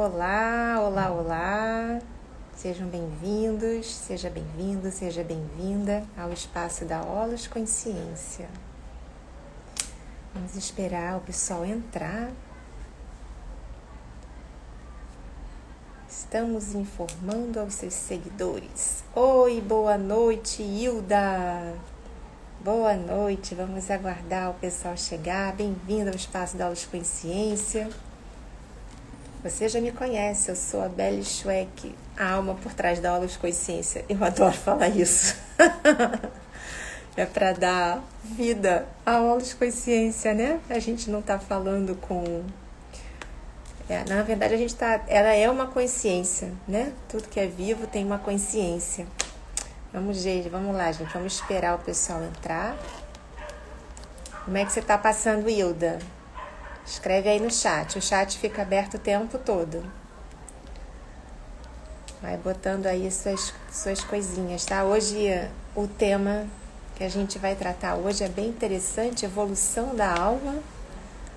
Olá, olá, olá. Sejam bem-vindos, seja bem-vindo, seja bem-vinda ao espaço da Olas Consciência. Vamos esperar o pessoal entrar. Estamos informando aos seus seguidores. Oi, boa noite, Hilda. Boa noite, vamos aguardar o pessoal chegar. Bem-vindo ao espaço da Aulas Consciência. Você já me conhece, eu sou a Belle Schweck, a alma por trás da Aulas Consciência. Eu adoro falar isso. é para dar vida a Aulas Consciência, né? A gente não está falando com é, na verdade, a gente tá. Ela é uma consciência, né? Tudo que é vivo tem uma consciência. Vamos, gente, vamos lá, gente. Vamos esperar o pessoal entrar. Como é que você está passando, Hilda? Escreve aí no chat. O chat fica aberto o tempo todo. Vai botando aí suas, suas coisinhas, tá? Hoje o tema que a gente vai tratar hoje é bem interessante, evolução da alma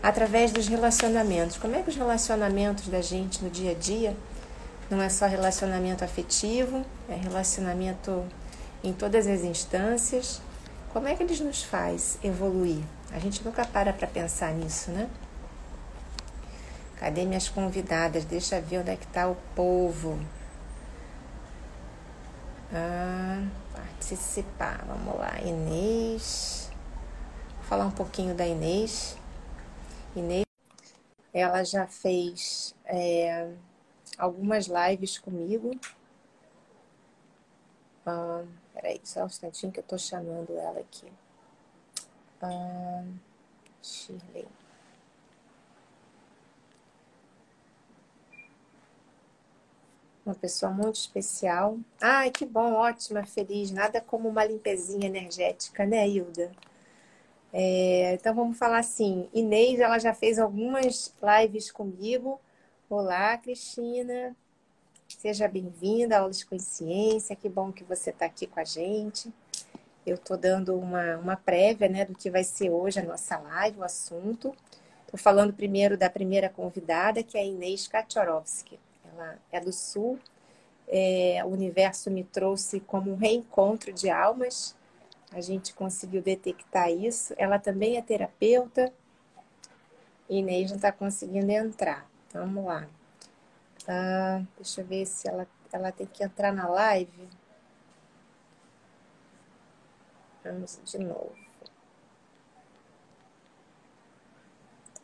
através dos relacionamentos. Como é que os relacionamentos da gente no dia a dia não é só relacionamento afetivo, é relacionamento em todas as instâncias. Como é que eles nos faz evoluir? A gente nunca para para pensar nisso, né? Cadê minhas convidadas? Deixa ver onde é que está o povo. Ah, participar. Vamos lá. Inês. Vou falar um pouquinho da Inês. Inês, ela já fez é, algumas lives comigo. Ah, peraí, só um instantinho que eu tô chamando ela aqui. Ah, Shirley. Uma pessoa muito especial. Ai, que bom, ótima, feliz. Nada como uma limpezinha energética, né, Hilda? É, então vamos falar assim, Inês, ela já fez algumas lives comigo. Olá, Cristina. Seja bem-vinda a Aulas de Consciência. Que bom que você está aqui com a gente. Eu estou dando uma, uma prévia né, do que vai ser hoje a nossa live, o assunto. Estou falando primeiro da primeira convidada, que é a Inês Kachorovski. É do Sul. É, o universo me trouxe como um reencontro de almas a gente conseguiu detectar isso. Ela também é terapeuta. Inês não está conseguindo entrar. Vamos lá. Ah, deixa eu ver se ela, ela tem que entrar na live. Vamos de novo.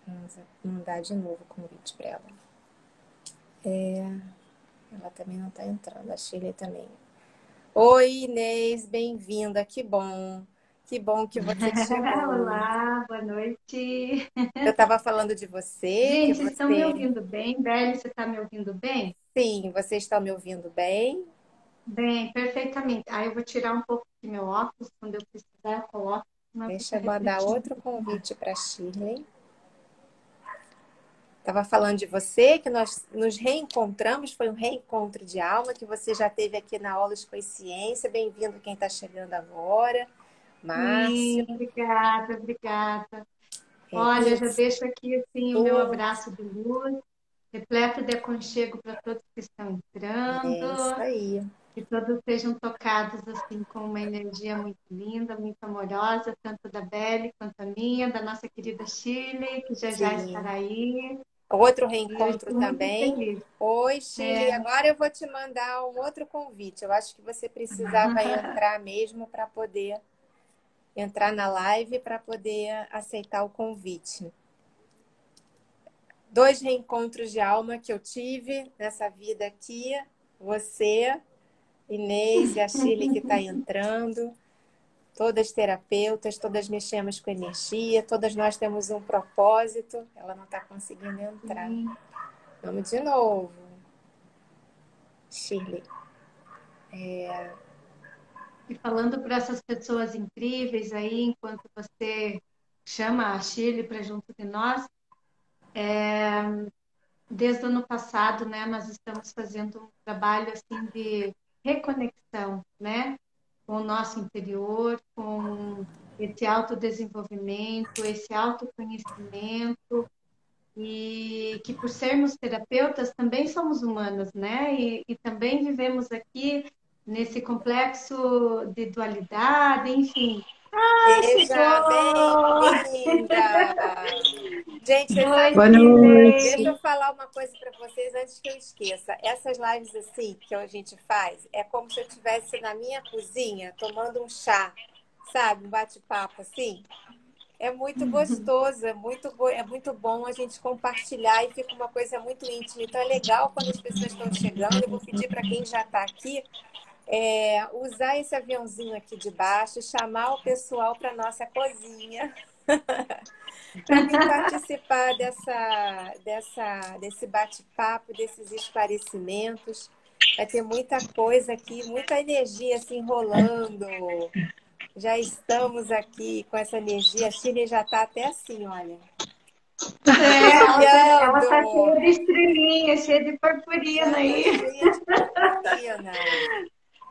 Vamos mandar de novo o convite para ela. É, ela também não está entrando. A Shirley também. Oi, Inês, bem-vinda, que bom. Que bom que você chegou. Olá, boa noite. Eu estava falando de você. Gente, vocês estão me ouvindo bem? Beli, você está me ouvindo bem? Sim, vocês estão me ouvindo bem? Bem, perfeitamente. Aí eu vou tirar um pouco do meu óculos, quando eu precisar, eu coloco. Deixa eu mandar outro convite para a Shirley. Estava falando de você, que nós nos reencontramos, foi um reencontro de alma que você já teve aqui na Aulas Consciência. Bem-vindo quem está chegando agora. Márcia. obrigada, obrigada. É Olha, isso. já deixo aqui assim, o meu abraço de luz, repleto de aconchego para todos que estão entrando. É isso aí. Que todos sejam tocados assim com uma energia muito linda, muito amorosa, tanto da Belle quanto a minha, da nossa querida Chile, que já Sim. já estará aí. Outro reencontro também. Oi, Chile. É. Agora eu vou te mandar um outro convite. Eu acho que você precisava entrar mesmo para poder entrar na live para poder aceitar o convite. Dois reencontros de alma que eu tive nessa vida aqui. Você, Inês e a Chile que está entrando todas terapeutas, todas mexemos com energia, todas nós temos um propósito. Ela não está conseguindo entrar. Vamos de novo. Shirley. É... E falando para essas pessoas incríveis aí, enquanto você chama a Shirley para junto de nós, é... desde o ano passado, né, nós estamos fazendo um trabalho assim de reconexão, né, com o nosso interior, com esse autodesenvolvimento, esse autoconhecimento e que por sermos terapeutas também somos humanos, né? E, e também vivemos aqui nesse complexo de dualidade, enfim. Ah, Seja bem-vinda! Gente, vocês Boa noite. deixa eu falar uma coisa para vocês antes que eu esqueça. Essas lives assim que a gente faz é como se eu estivesse na minha cozinha tomando um chá, sabe? Um bate-papo assim. É muito gostoso, é muito, é muito bom a gente compartilhar e fica uma coisa muito íntima. Então é legal quando as pessoas estão chegando. Eu vou pedir para quem já está aqui é, usar esse aviãozinho aqui de baixo, chamar o pessoal para nossa cozinha. para participar dessa, dessa, desse bate-papo, desses esclarecimentos. Vai ter muita coisa aqui, muita energia se enrolando. Já estamos aqui com essa energia. A Chile já está até assim, olha. É, ela está cheia de estrelinha, cheia de purpurina aí. Cheia de purpurina.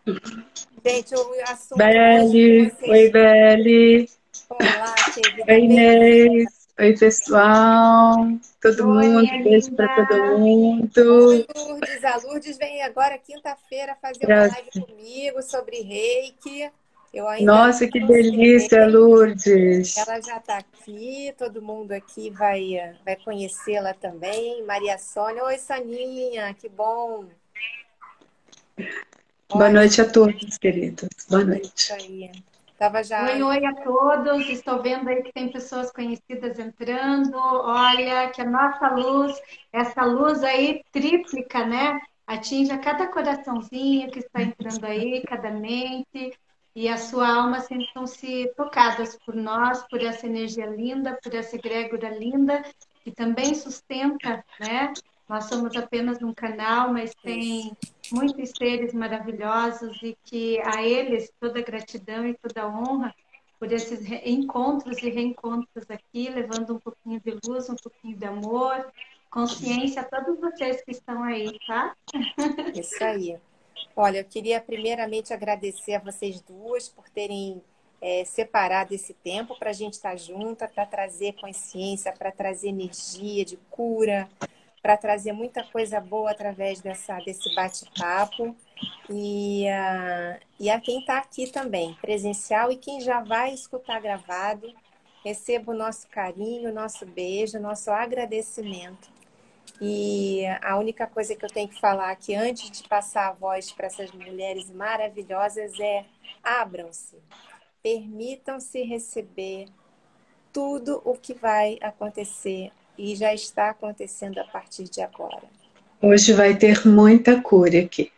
Gente, o assunto. Beli, oi, Beli. Olá, querida. Oi, Inês. Oi, pessoal. Todo oi, mundo, beijo para todo mundo. Oi, Lourdes. A Lourdes vem agora, quinta-feira, fazer uma live comigo sobre reiki. Nossa, que delícia, Lourdes! Ela já está aqui, todo mundo aqui vai, vai conhecê-la também. Maria Sônia, oi Saninha, que bom! Boa noite a todos, queridos. Boa noite. Tava já... Oi, oi a todos. Estou vendo aí que tem pessoas conhecidas entrando. Olha, que a nossa luz, essa luz aí tríplica, né? Atinja cada coraçãozinho que está entrando aí, cada mente e a sua alma sentam-se tocadas por nós, por essa energia linda, por essa egrégora linda, que também sustenta, né? Nós somos apenas um canal, mas tem muitos seres maravilhosos e que a eles toda gratidão e toda honra por esses encontros e reencontros aqui, levando um pouquinho de luz, um pouquinho de amor, consciência a todos vocês que estão aí, tá? Isso aí. Olha, eu queria primeiramente agradecer a vocês duas por terem é, separado esse tempo para a gente estar tá junta, para trazer consciência, para trazer energia de cura, para trazer muita coisa boa através dessa, desse bate-papo. E, uh, e a quem está aqui também, presencial, e quem já vai escutar gravado, receba o nosso carinho, o nosso beijo, o nosso agradecimento e a única coisa que eu tenho que falar aqui antes de passar a voz para essas mulheres maravilhosas é: abram-se, permitam-se receber tudo o que vai acontecer e já está acontecendo a partir de agora. Hoje vai ter muita cura aqui.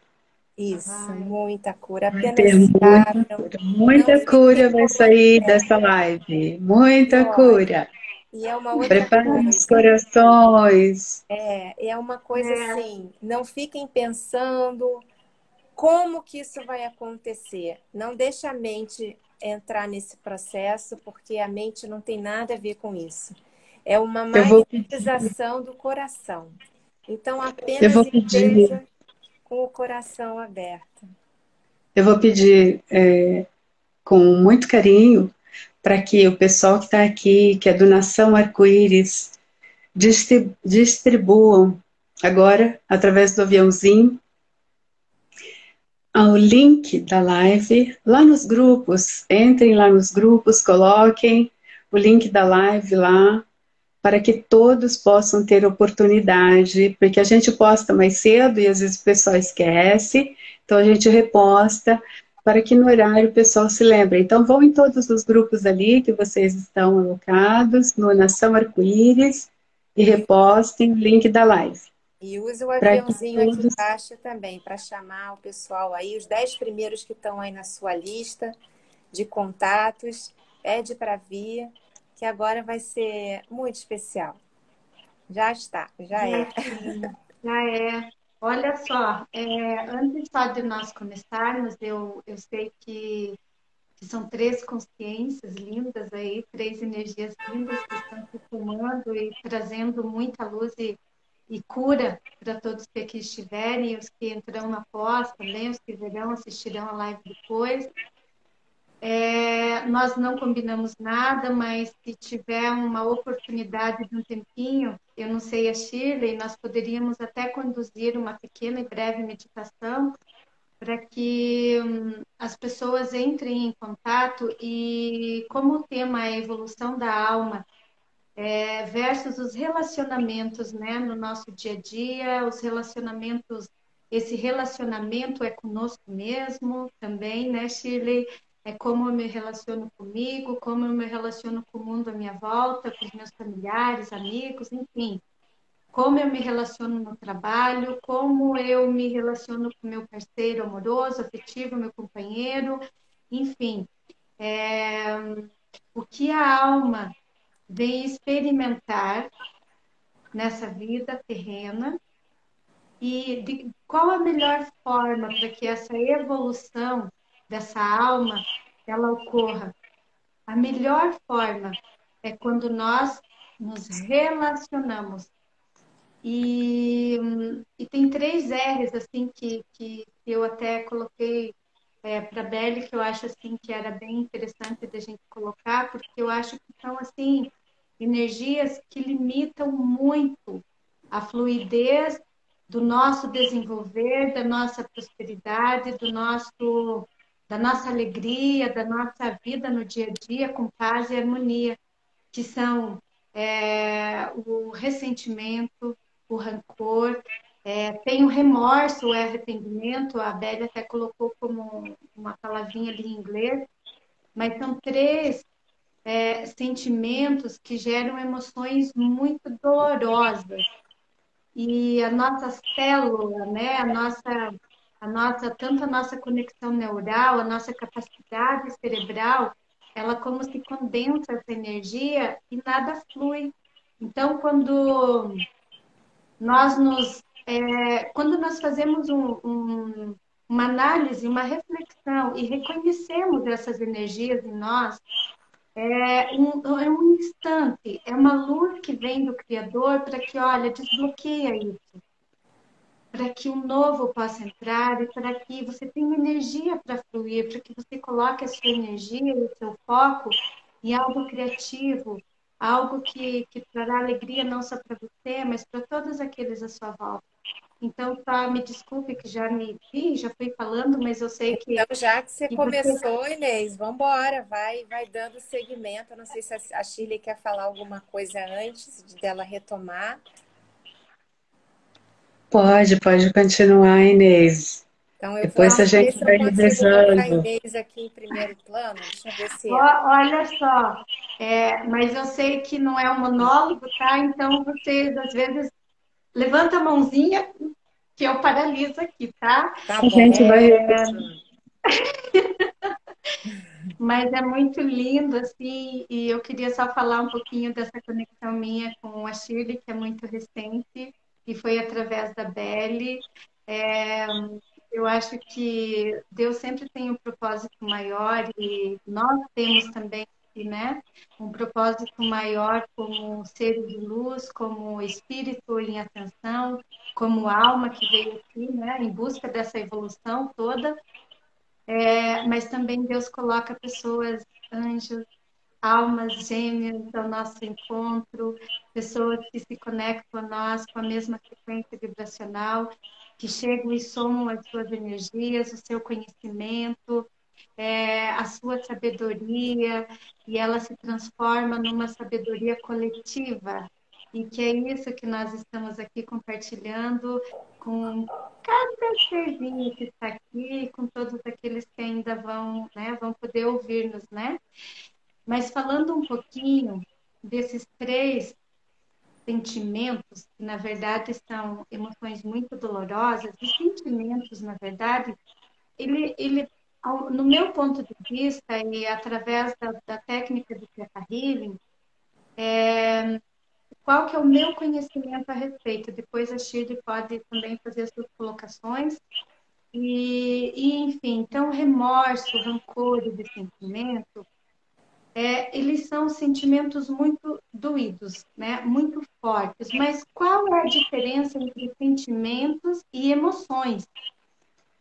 Isso, muita cura. Apenas vai ter muita cura. Muita cura vai sair dessa live. Muita cura. E é uma outra Preparem coisa. os corações. É, é uma coisa é. assim, não fiquem pensando como que isso vai acontecer. Não deixe a mente entrar nesse processo, porque a mente não tem nada a ver com isso. É uma manifestação do coração. Então, apenas esteja com o coração aberto. Eu vou pedir é, com muito carinho para que o pessoal que está aqui, que é do Nação Arco-Íris, distribuam agora, através do aviãozinho, o link da live lá nos grupos. Entrem lá nos grupos, coloquem o link da live lá, para que todos possam ter oportunidade, porque a gente posta mais cedo e às vezes o pessoal esquece, então a gente reposta para que no horário o pessoal se lembre. Então, vão em todos os grupos ali que vocês estão alocados, no Nação Arco-Íris, e repostem o link da live. E use o aviãozinho todos... aqui embaixo também, para chamar o pessoal aí, os dez primeiros que estão aí na sua lista de contatos, pede para vir, que agora vai ser muito especial. Já está, já é. Já é. Olha só, é, antes só de nós começarmos, eu, eu sei que, que, são três consciências lindas aí, três energias lindas que estão se formando e trazendo muita luz e, e cura para todos que aqui estiverem, os que entrarão na pós também, os que verão, assistirão a live depois. É, nós não combinamos nada, mas se tiver uma oportunidade de um tempinho, eu não sei a Shirley, nós poderíamos até conduzir uma pequena e breve meditação para que hum, as pessoas entrem em contato e como o tema é a evolução da alma é, versus os relacionamentos, né, no nosso dia a dia, os relacionamentos, esse relacionamento é conosco mesmo também, né, Shirley? É como eu me relaciono comigo, como eu me relaciono com o mundo à minha volta, com os meus familiares, amigos, enfim. Como eu me relaciono no trabalho, como eu me relaciono com meu parceiro amoroso, afetivo, meu companheiro, enfim. É, o que a alma vem experimentar nessa vida terrena e de, qual a melhor forma para que essa evolução dessa alma ela ocorra. A melhor forma é quando nós nos relacionamos. E, e tem três R's assim que, que eu até coloquei é, para a Belle que eu acho assim que era bem interessante da gente colocar, porque eu acho que são assim energias que limitam muito a fluidez do nosso desenvolver, da nossa prosperidade, do nosso da nossa alegria, da nossa vida no dia a dia com paz e harmonia, que são é, o ressentimento, o rancor, é, tem o remorso, o arrependimento, a Bélia até colocou como uma palavrinha ali em inglês, mas são três é, sentimentos que geram emoções muito dolorosas. E a nossa célula, né, a nossa a nossa, tanto a nossa conexão neural, a nossa capacidade cerebral, ela como se condensa essa energia e nada flui. Então, quando nós nos, é, quando nós fazemos um, um, uma análise, uma reflexão e reconhecemos essas energias em nós, é um, é um instante, é uma luz que vem do Criador para que, olha, desbloqueia isso para que o novo possa entrar e para que você tenha energia para fluir, para que você coloque a sua energia e o seu foco em algo criativo, algo que, que trará alegria não só para você, mas para todos aqueles à sua volta. Então, tá, me desculpe que já me vi, já fui falando, mas eu sei que. Então, já que você que começou, você... Inês, vamos embora, vai, vai dando segmento. Eu não sei se a Shirley quer falar alguma coisa antes de dela retomar. Pode, pode continuar, Inês. Então, eu Depois a gente vai revezando. Inês aqui em primeiro plano. Deixa eu ver se. Olha só, é, mas eu sei que não é um monólogo, tá? Então vocês às vezes levanta a mãozinha que eu paraliso aqui, tá? tá a gente vai. É... Mas é muito lindo, assim, e eu queria só falar um pouquinho dessa conexão minha com a Shirley, que é muito recente e foi através da Belle. É, eu acho que Deus sempre tem um propósito maior e nós temos também né, um propósito maior como ser de luz, como espírito em atenção, como alma que veio aqui, né, em busca dessa evolução toda. É, mas também Deus coloca pessoas, anjos, almas gêmeas ao nosso encontro, pessoas que se conectam a nós com a mesma frequência vibracional, que chegam e somam as suas energias, o seu conhecimento, é, a sua sabedoria, e ela se transforma numa sabedoria coletiva. E que é isso que nós estamos aqui compartilhando com cada serzinho que está aqui, com todos aqueles que ainda vão, né, vão poder ouvir-nos, né? Mas falando um pouquinho desses três sentimentos, que na verdade são emoções muito dolorosas, os sentimentos, na verdade, ele, ele no meu ponto de vista e através da, da técnica do Theta Healing, é, qual que é o meu conhecimento a respeito? Depois a Shirley pode também fazer as suas colocações. E, e enfim, então remorso, rancor e ressentimento é, eles são sentimentos muito doídos, né? muito fortes. Mas qual é a diferença entre sentimentos e emoções?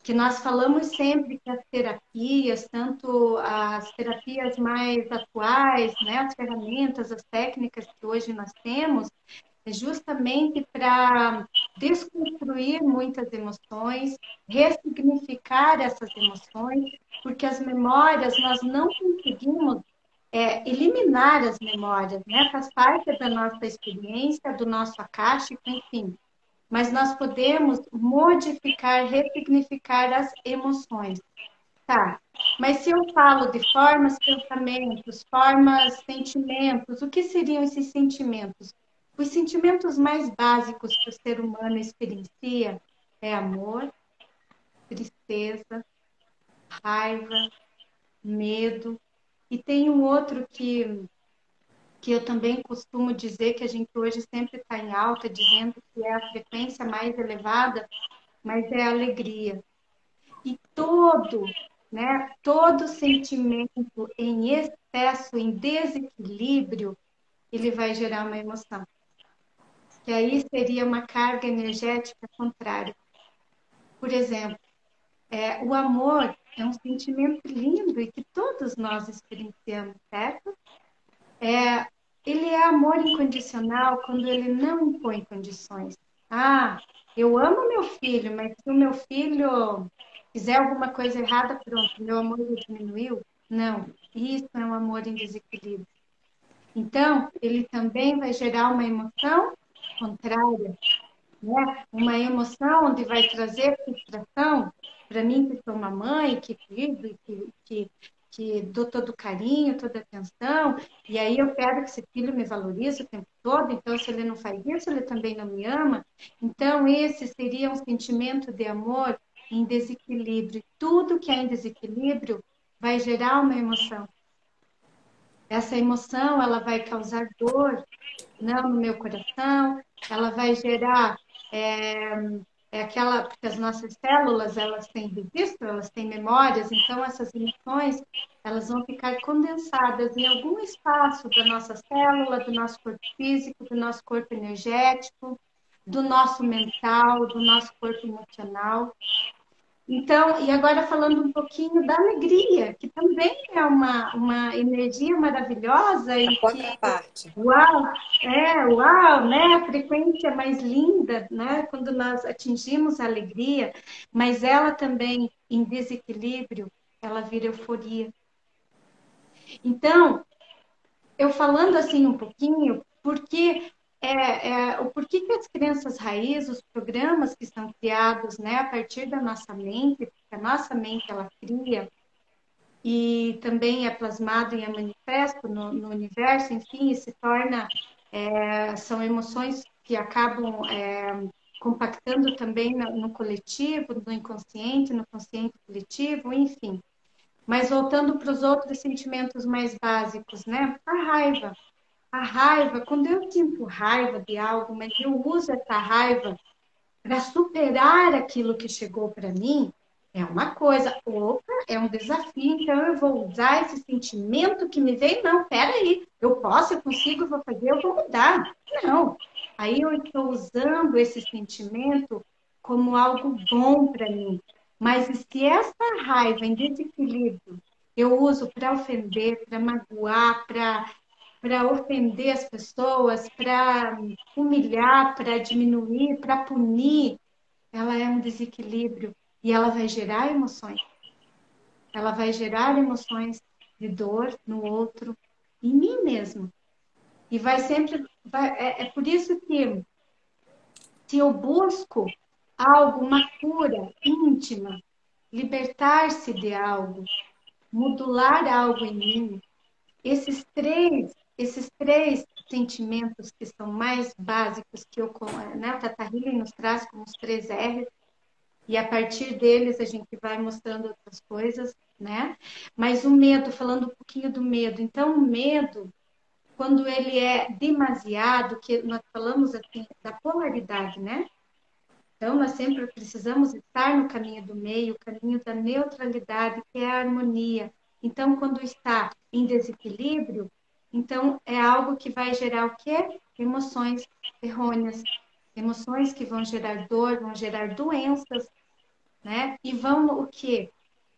que nós falamos sempre que as terapias, tanto as terapias mais atuais, né, as ferramentas, as técnicas que hoje nós temos, é justamente para desconstruir muitas emoções, ressignificar essas emoções, porque as memórias nós não conseguimos é, eliminar as memórias, né? Faz parte da nossa experiência, do nosso acástico, enfim. Mas nós podemos modificar, ressignificar as emoções. Tá, mas se eu falo de formas, pensamentos, formas, sentimentos, o que seriam esses sentimentos? Os sentimentos mais básicos que o ser humano experiencia é amor, tristeza, raiva, medo. E tem um outro que, que eu também costumo dizer que a gente hoje sempre está em alta, dizendo que é a frequência mais elevada, mas é a alegria. E todo, né, todo sentimento em excesso, em desequilíbrio, ele vai gerar uma emoção que aí seria uma carga energética contrária. Por exemplo, é, o amor é um sentimento lindo e que todos nós experienciamos, certo? É, ele é amor incondicional quando ele não impõe condições. Ah, eu amo meu filho, mas se o meu filho fizer alguma coisa errada, pronto, meu amor diminuiu? Não, isso é um amor em desequilíbrio. Então, ele também vai gerar uma emoção contrária, né? uma emoção onde vai trazer frustração para mim que sou uma mãe, que cuido, que, que, que dou todo carinho, toda atenção, e aí eu quero que esse filho me valorize o tempo todo, então se ele não faz isso, ele também não me ama. Então esse seria um sentimento de amor em desequilíbrio. Tudo que é em desequilíbrio vai gerar uma emoção. Essa emoção, ela vai causar dor, não no meu coração, ela vai gerar é, é aquela porque as nossas células elas têm registro, elas têm memórias, então essas emoções elas vão ficar condensadas em algum espaço da nossa célula, do nosso corpo físico, do nosso corpo energético, do nosso mental, do nosso corpo emocional. Então, e agora falando um pouquinho da alegria, que também é uma, uma energia maravilhosa. A e. Que, uau, é, uau, né? A frequência mais linda, né? Quando nós atingimos a alegria, mas ela também, em desequilíbrio, ela vira euforia. Então, eu falando assim um pouquinho, porque é, é, o porquê que as crianças raiz, os programas que são criados né, a partir da nossa mente, porque a nossa mente ela cria e também é plasmado e é manifesto no, no universo, enfim, e se torna, é, são emoções que acabam é, compactando também no, no coletivo, no inconsciente, no consciente coletivo, enfim. Mas voltando para os outros sentimentos mais básicos, né? A raiva a raiva, quando eu sinto raiva de algo, mas eu uso essa raiva para superar aquilo que chegou para mim, é uma coisa. Outra é um desafio, então eu vou usar esse sentimento que me veio. Não, peraí, eu posso, eu consigo, eu vou fazer, eu vou mudar. Não. Aí eu estou usando esse sentimento como algo bom para mim. Mas se essa raiva em desequilíbrio eu uso para ofender, para magoar, para para ofender as pessoas, para humilhar, para diminuir, para punir, ela é um desequilíbrio e ela vai gerar emoções. Ela vai gerar emoções de dor no outro, em mim mesmo. E vai sempre. Vai, é, é por isso que, se eu busco algo, uma cura íntima, libertar-se de algo, modular algo em mim, esses três esses três sentimentos que são mais básicos que o né, a Tata Healing nos traz como os três R's, e a partir deles a gente vai mostrando outras coisas, né? Mas o medo, falando um pouquinho do medo. Então, o medo, quando ele é demasiado, que nós falamos assim, da polaridade, né? Então, nós sempre precisamos estar no caminho do meio, o caminho da neutralidade, que é a harmonia. Então, quando está em desequilíbrio, então, é algo que vai gerar o quê? Emoções errôneas, emoções que vão gerar dor, vão gerar doenças, né? E vão o quê?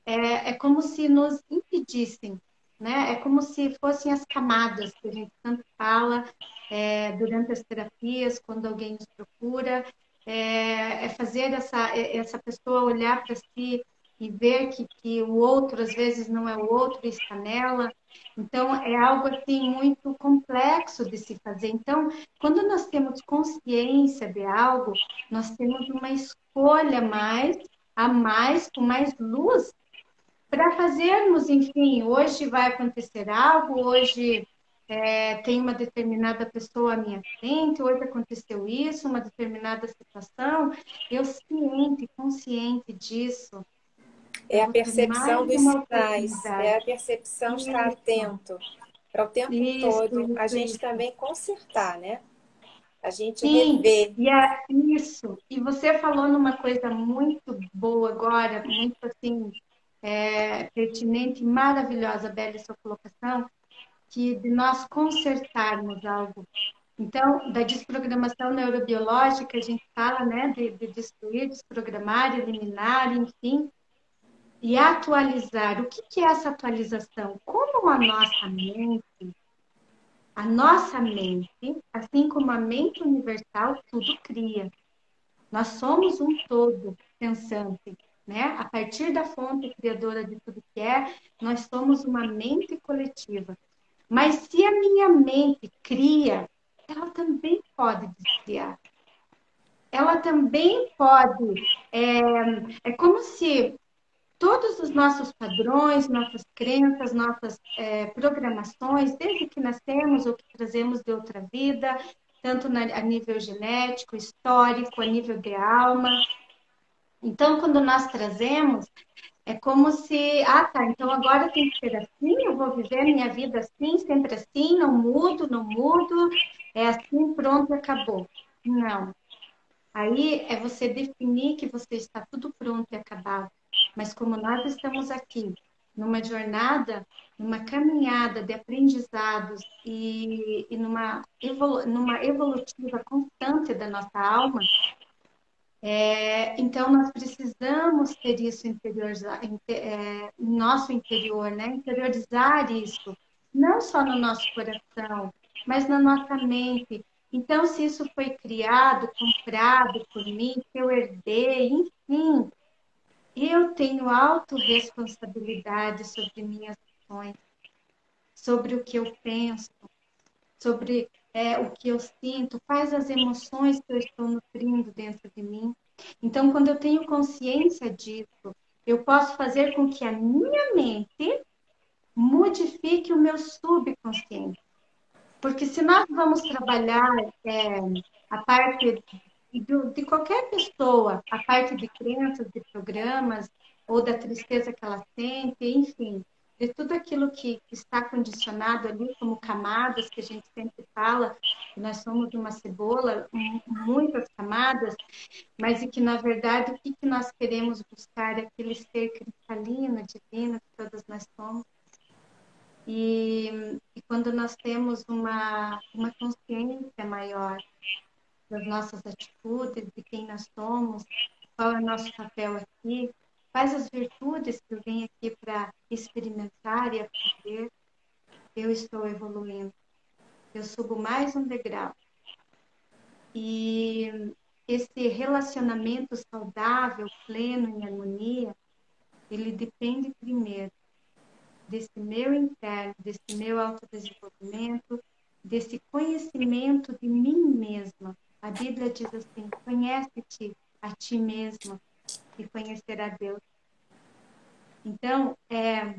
É, é como se nos impedissem, né? É como se fossem as camadas que a gente tanto fala é, durante as terapias, quando alguém nos procura, é, é fazer essa, é, essa pessoa olhar para si e ver que, que o outro às vezes não é o outro está nela. Então é algo assim muito complexo de se fazer. Então, quando nós temos consciência de algo, nós temos uma escolha mais a mais com mais luz para fazermos, enfim, hoje vai acontecer algo, hoje é, tem uma determinada pessoa à minha frente, hoje aconteceu isso, uma determinada situação, eu ciente, consciente disso, é a percepção dos sinais, é a percepção de estar atento para o tempo isso, todo. Isso, a gente também consertar, né? A gente Sim, rever. E é isso. E você falou numa coisa muito boa agora, muito assim, é, pertinente, maravilhosa, Bela, sua colocação, que de nós consertarmos algo. Então, da desprogramação neurobiológica, a gente fala né, de, de destruir, desprogramar, eliminar, enfim, e atualizar. O que, é essa atualização? Como a nossa mente, a nossa mente, assim como a mente universal, tudo cria. Nós somos um todo pensante, né? A partir da fonte criadora de tudo que é, nós somos uma mente coletiva. Mas se a minha mente cria, ela também pode descriar. Ela também pode. É, é como se todos os nossos padrões, nossas crenças, nossas é, programações, desde que nascemos ou que trazemos de outra vida, tanto na, a nível genético, histórico, a nível de alma. Então, quando nós trazemos, é como se, ah, tá, então agora tem que ser assim, eu vou viver minha vida assim, sempre assim, não mudo, não mudo, é assim, pronto, acabou. Não. Aí é você definir que você está tudo pronto e acabado. Mas como nós estamos aqui numa jornada, numa caminhada de aprendizados e, e numa, evolu numa evolutiva constante da nossa alma, é, então nós precisamos ter isso interior, é, no nosso interior, né? interiorizar isso, não só no nosso coração, mas na nossa mente. Então, se isso foi criado, comprado por mim, que eu herdei, enfim, eu tenho autorresponsabilidade sobre minhas ações, sobre o que eu penso, sobre é, o que eu sinto, quais as emoções que eu estou nutrindo dentro de mim. Então, quando eu tenho consciência disso, eu posso fazer com que a minha mente modifique o meu subconsciente. Porque se nós vamos trabalhar é, a parte de qualquer pessoa, a parte de crenças, de programas, ou da tristeza que ela sente, enfim, de tudo aquilo que, que, está condicionado ali como camadas que a gente sempre fala, que nós somos uma cebola, muitas camadas, mas e que na verdade o que, que nós queremos buscar é aquele ser cristalino, divino que todas nós somos. E, e quando nós temos uma, uma consciência maior das nossas atitudes, de quem nós somos, qual é o nosso papel aqui, quais as virtudes que eu venho aqui para experimentar e aprender, eu estou evoluindo. Eu subo mais um degrau. E esse relacionamento saudável, pleno, em harmonia, ele depende primeiro desse meu interno, desse meu autodesenvolvimento, desse conhecimento de mim mesma, a Bíblia diz assim: conhece-te a ti mesmo e conhecerá Deus. Então, é,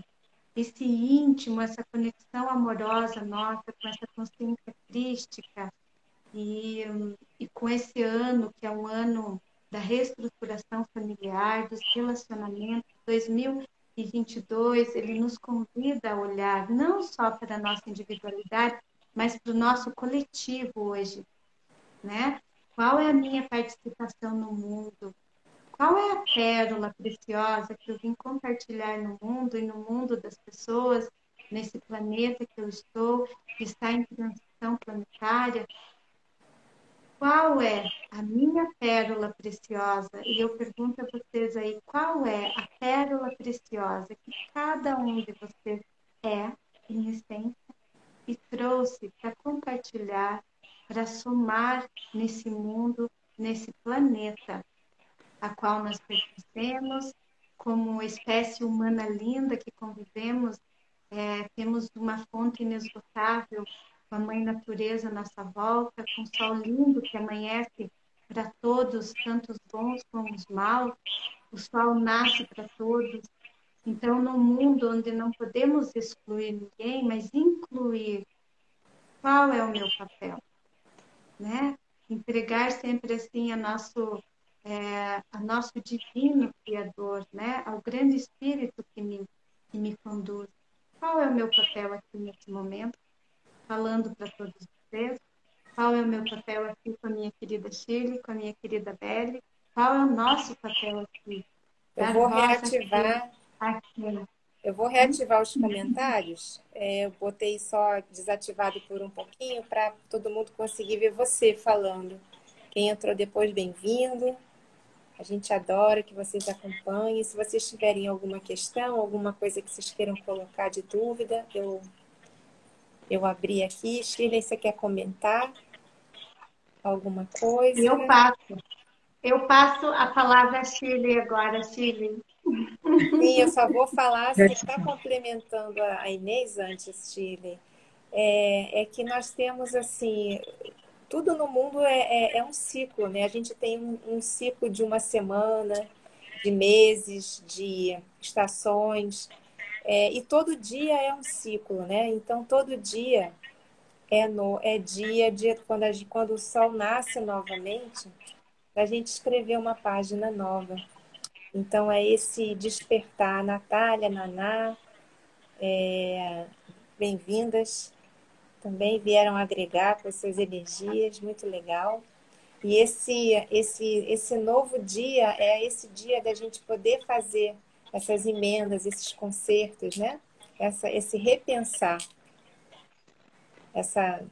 esse íntimo, essa conexão amorosa nossa com essa consciência crística e, e com esse ano, que é um ano da reestruturação familiar, dos relacionamentos, 2022, ele nos convida a olhar não só para a nossa individualidade, mas para o nosso coletivo hoje, né? Qual é a minha participação no mundo? Qual é a pérola preciosa que eu vim compartilhar no mundo e no mundo das pessoas, nesse planeta que eu estou, que está em transição planetária? qual é a minha pérola preciosa? E eu pergunto a vocês aí, qual é a pérola preciosa que cada um de vocês é, em essência, e trouxe para compartilhar, para somar nesse mundo, nesse planeta a qual nós pertencemos, como espécie humana linda que convivemos, é, temos uma fonte inesgotável a Mãe Natureza à nossa volta, com o sol lindo que amanhece para todos, tanto os bons como os maus. O sol nasce para todos. Então, num mundo onde não podemos excluir ninguém, mas incluir, qual é o meu papel? Né? Entregar sempre assim a nosso, é, a nosso divino Criador, né? ao grande Espírito que me, que me conduz. Qual é o meu papel aqui nesse momento? falando para todos vocês. Qual é o meu papel aqui com a minha querida Shirley, com a minha querida Belle? Qual é o nosso papel aqui? Eu vou reativar. Aqui. Eu vou reativar os comentários. É, eu botei só desativado por um pouquinho para todo mundo conseguir ver você falando. Quem entrou depois, bem-vindo. A gente adora que vocês acompanhem. Se vocês tiverem alguma questão, alguma coisa que vocês queiram colocar de dúvida, eu eu abri aqui. Shirley, você quer comentar alguma coisa? Eu passo. Eu passo a palavra a Shirley agora, Shirley. Sim, eu só vou falar, você está complementando a Inês antes, Shirley. É, é, que nós temos, assim, tudo no mundo é, é, é um ciclo, né? A gente tem um, um, ciclo de uma semana, de meses, de estações. É, e todo dia é um ciclo, né? Então, todo dia é, no, é dia de quando, a, quando o sol nasce novamente, a gente escrever uma página nova. Então, é esse despertar. Natália, Naná, é, bem-vindas. Também vieram agregar com as suas energias, muito legal. E esse, esse, esse novo dia é esse dia da gente poder fazer essas emendas, esses concertos, né? Essa, esse repensar, essa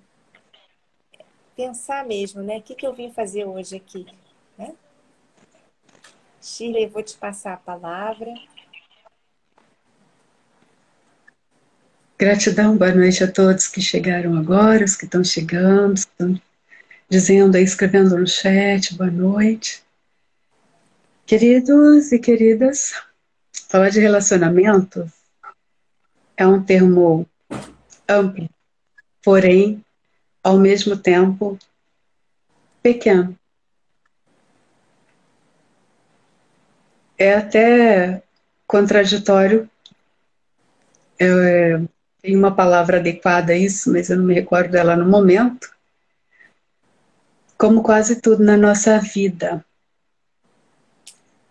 pensar mesmo, né? O que, que eu vim fazer hoje aqui? Shirley, vou te passar a palavra. Gratidão, boa noite a todos que chegaram agora, os que estão chegando, estão dizendo aí, escrevendo no chat, boa noite. Queridos e queridas, Falar de relacionamento é um termo amplo, porém, ao mesmo tempo, pequeno. É até contraditório. É, tem uma palavra adequada a isso, mas eu não me recordo dela no momento. Como quase tudo na nossa vida,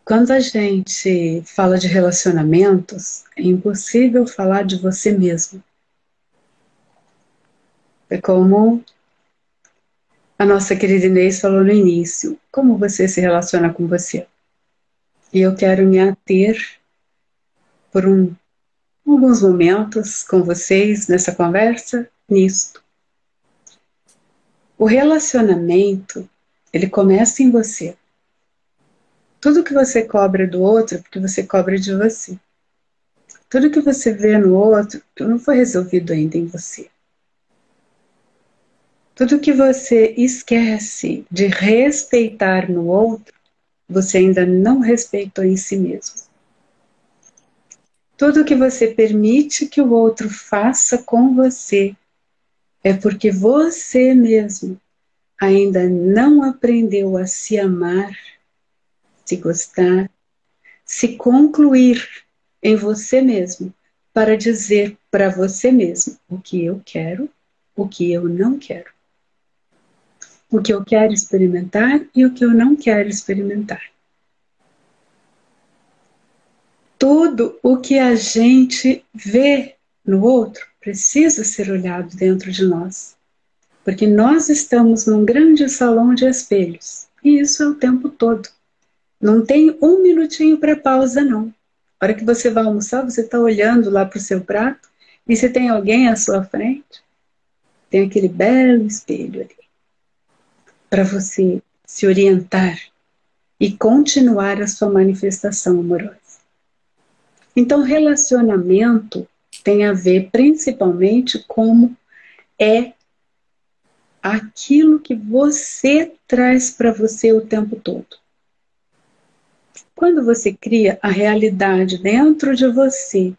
quando a gente fala de relacionamentos, é impossível falar de você mesmo. É como a nossa querida Inês falou no início: como você se relaciona com você? E eu quero me ater por um, alguns momentos com vocês nessa conversa nisto. O relacionamento, ele começa em você. Tudo que você cobra do outro, é porque você cobra de você. Tudo que você vê no outro, não foi resolvido ainda em você. Tudo que você esquece de respeitar no outro, você ainda não respeitou em si mesmo. Tudo que você permite que o outro faça com você é porque você mesmo ainda não aprendeu a se amar se gostar, se concluir em você mesmo para dizer para você mesmo o que eu quero, o que eu não quero. O que eu quero experimentar e o que eu não quero experimentar. Tudo o que a gente vê no outro precisa ser olhado dentro de nós. Porque nós estamos num grande salão de espelhos. E isso é o tempo todo. Não tem um minutinho para pausa, não. A hora que você vai almoçar, você está olhando lá para o seu prato e se tem alguém à sua frente, tem aquele belo espelho ali. Para você se orientar e continuar a sua manifestação amorosa. Então, relacionamento tem a ver principalmente como é aquilo que você traz para você o tempo todo. Quando você cria a realidade dentro de você,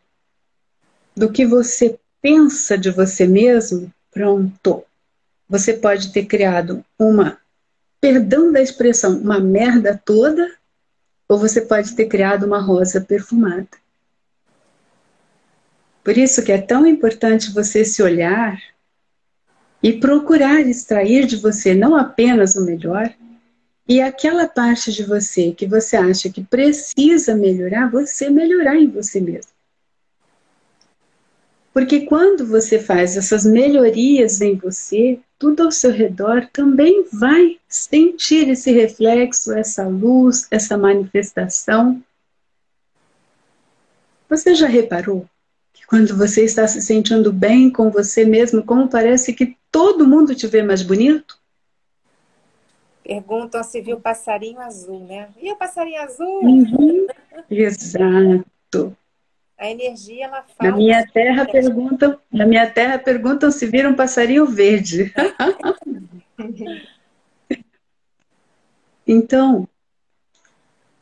do que você pensa de você mesmo, pronto. Você pode ter criado uma, perdão da expressão, uma merda toda, ou você pode ter criado uma rosa perfumada. Por isso que é tão importante você se olhar e procurar extrair de você não apenas o melhor, e aquela parte de você que você acha que precisa melhorar, você melhorar em você mesmo. Porque quando você faz essas melhorias em você, tudo ao seu redor também vai sentir esse reflexo, essa luz, essa manifestação. Você já reparou que quando você está se sentindo bem com você mesmo, como parece que todo mundo te vê mais bonito? Perguntam se viu o passarinho azul, né? E o passarinho azul? Uhum. Exato. A energia ela fala. Na minha terra perguntam, na minha terra perguntam se viram um passarinho verde. então,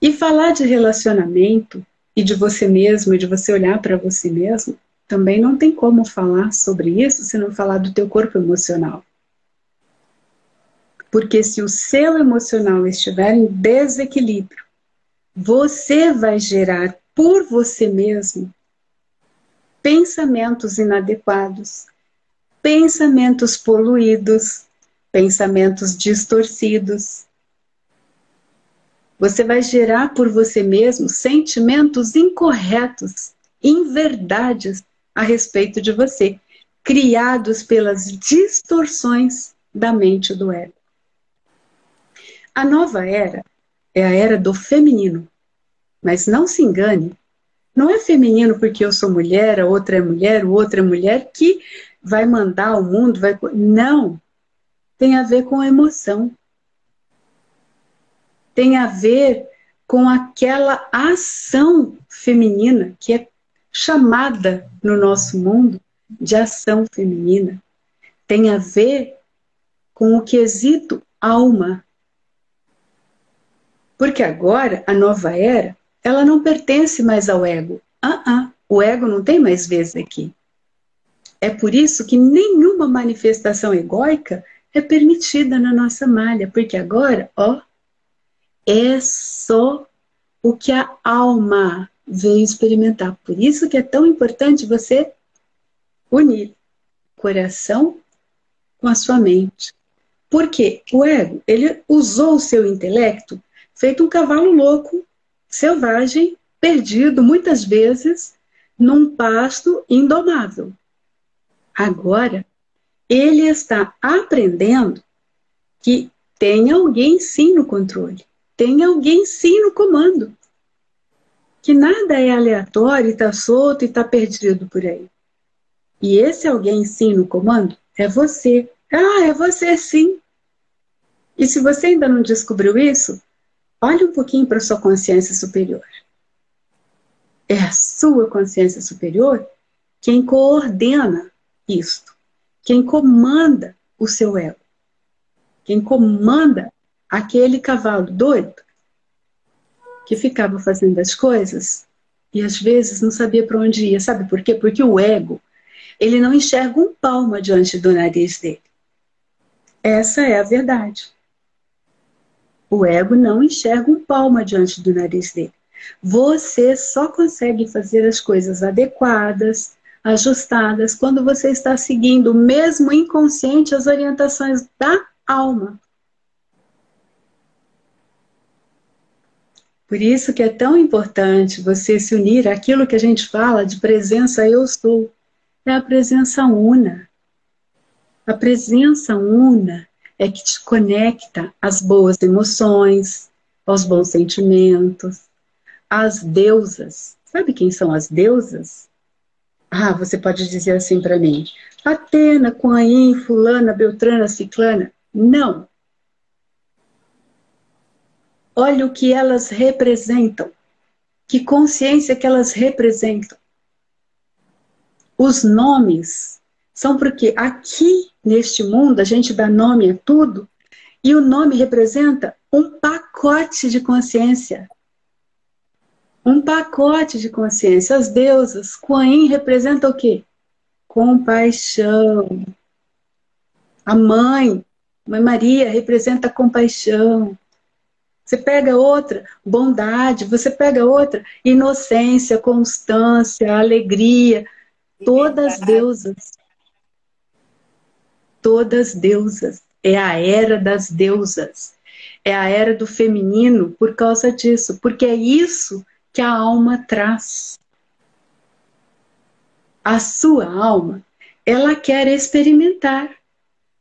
e falar de relacionamento e de você mesmo e de você olhar para você mesmo, também não tem como falar sobre isso se não falar do teu corpo emocional. Porque se o seu emocional estiver em desequilíbrio, você vai gerar por você mesmo pensamentos inadequados, pensamentos poluídos, pensamentos distorcidos. Você vai gerar por você mesmo sentimentos incorretos, inverdades a respeito de você, criados pelas distorções da mente do ego. A nova era é a era do feminino. Mas não se engane, não é feminino porque eu sou mulher, a outra é mulher, o outro é mulher que vai mandar o mundo, vai não. Tem a ver com a emoção. Tem a ver com aquela ação feminina que é chamada no nosso mundo de ação feminina tem a ver com o quesito alma. Porque agora, a nova era, ela não pertence mais ao ego. Ah, ah, o ego não tem mais vez aqui. É por isso que nenhuma manifestação egóica é permitida na nossa malha, porque agora, ó, é só o que a alma veio experimentar. Por isso que é tão importante você unir coração com a sua mente. Porque o ego, ele usou o seu intelecto feito um cavalo louco, selvagem, perdido muitas vezes num pasto indomável. Agora, ele está aprendendo que tem alguém sim no controle, tem alguém sim no comando que nada é aleatório, está solto e está perdido por aí. E esse alguém sim no comando é você. Ah, é você sim. E se você ainda não descobriu isso, olhe um pouquinho para sua consciência superior. É a sua consciência superior quem coordena isto, quem comanda o seu ego, quem comanda aquele cavalo doido que ficava fazendo as coisas e às vezes não sabia para onde ia. Sabe por quê? Porque o ego, ele não enxerga um palmo diante do nariz dele. Essa é a verdade. O ego não enxerga um palmo diante do nariz dele. Você só consegue fazer as coisas adequadas, ajustadas, quando você está seguindo, mesmo inconsciente, as orientações da alma. Por isso que é tão importante você se unir àquilo que a gente fala de presença eu sou. É a presença una. A presença una é que te conecta às boas emoções, aos bons sentimentos, às deusas. Sabe quem são as deusas? Ah, você pode dizer assim para mim: Atena, Coaim, Fulana, Beltrana, Ciclana. Não. olha o que elas representam, que consciência que elas representam. Os nomes são porque aqui neste mundo a gente dá nome a tudo e o nome representa um pacote de consciência. Um pacote de consciência. As deusas, Kuan representa o quê? Compaixão. A mãe, Mãe Maria, representa compaixão. Você pega outra, bondade. Você pega outra, inocência, constância, alegria. Todas deusas. Todas deusas. É a era das deusas. É a era do feminino por causa disso. Porque é isso que a alma traz. A sua alma, ela quer experimentar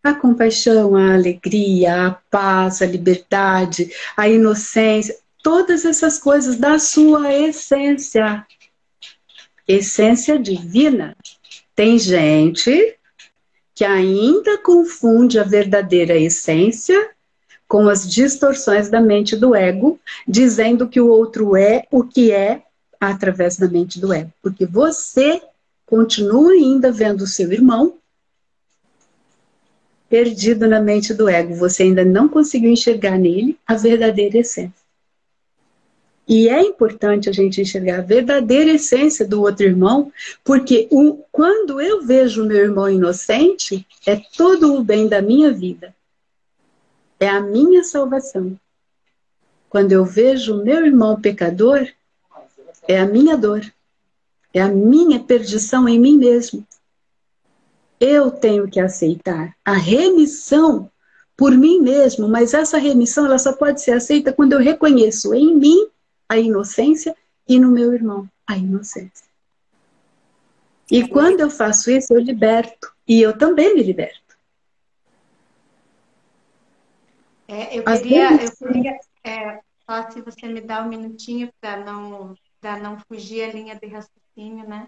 a compaixão, a alegria, a paz, a liberdade, a inocência, todas essas coisas da sua essência. Essência divina. Tem gente que ainda confunde a verdadeira essência com as distorções da mente do ego, dizendo que o outro é o que é através da mente do ego. Porque você continua ainda vendo o seu irmão perdido na mente do ego. Você ainda não conseguiu enxergar nele a verdadeira essência. E é importante a gente enxergar a verdadeira essência do outro irmão, porque o, quando eu vejo o meu irmão inocente, é todo o bem da minha vida. É a minha salvação. Quando eu vejo o meu irmão pecador, é a minha dor. É a minha perdição em mim mesmo. Eu tenho que aceitar a remissão por mim mesmo, mas essa remissão ela só pode ser aceita quando eu reconheço em mim a inocência e no meu irmão a inocência. E quando eu faço isso, eu liberto. E eu também me liberto. É, eu, queria, eu queria, é, só se você me dá um minutinho para não, não fugir a linha de raciocínio, né?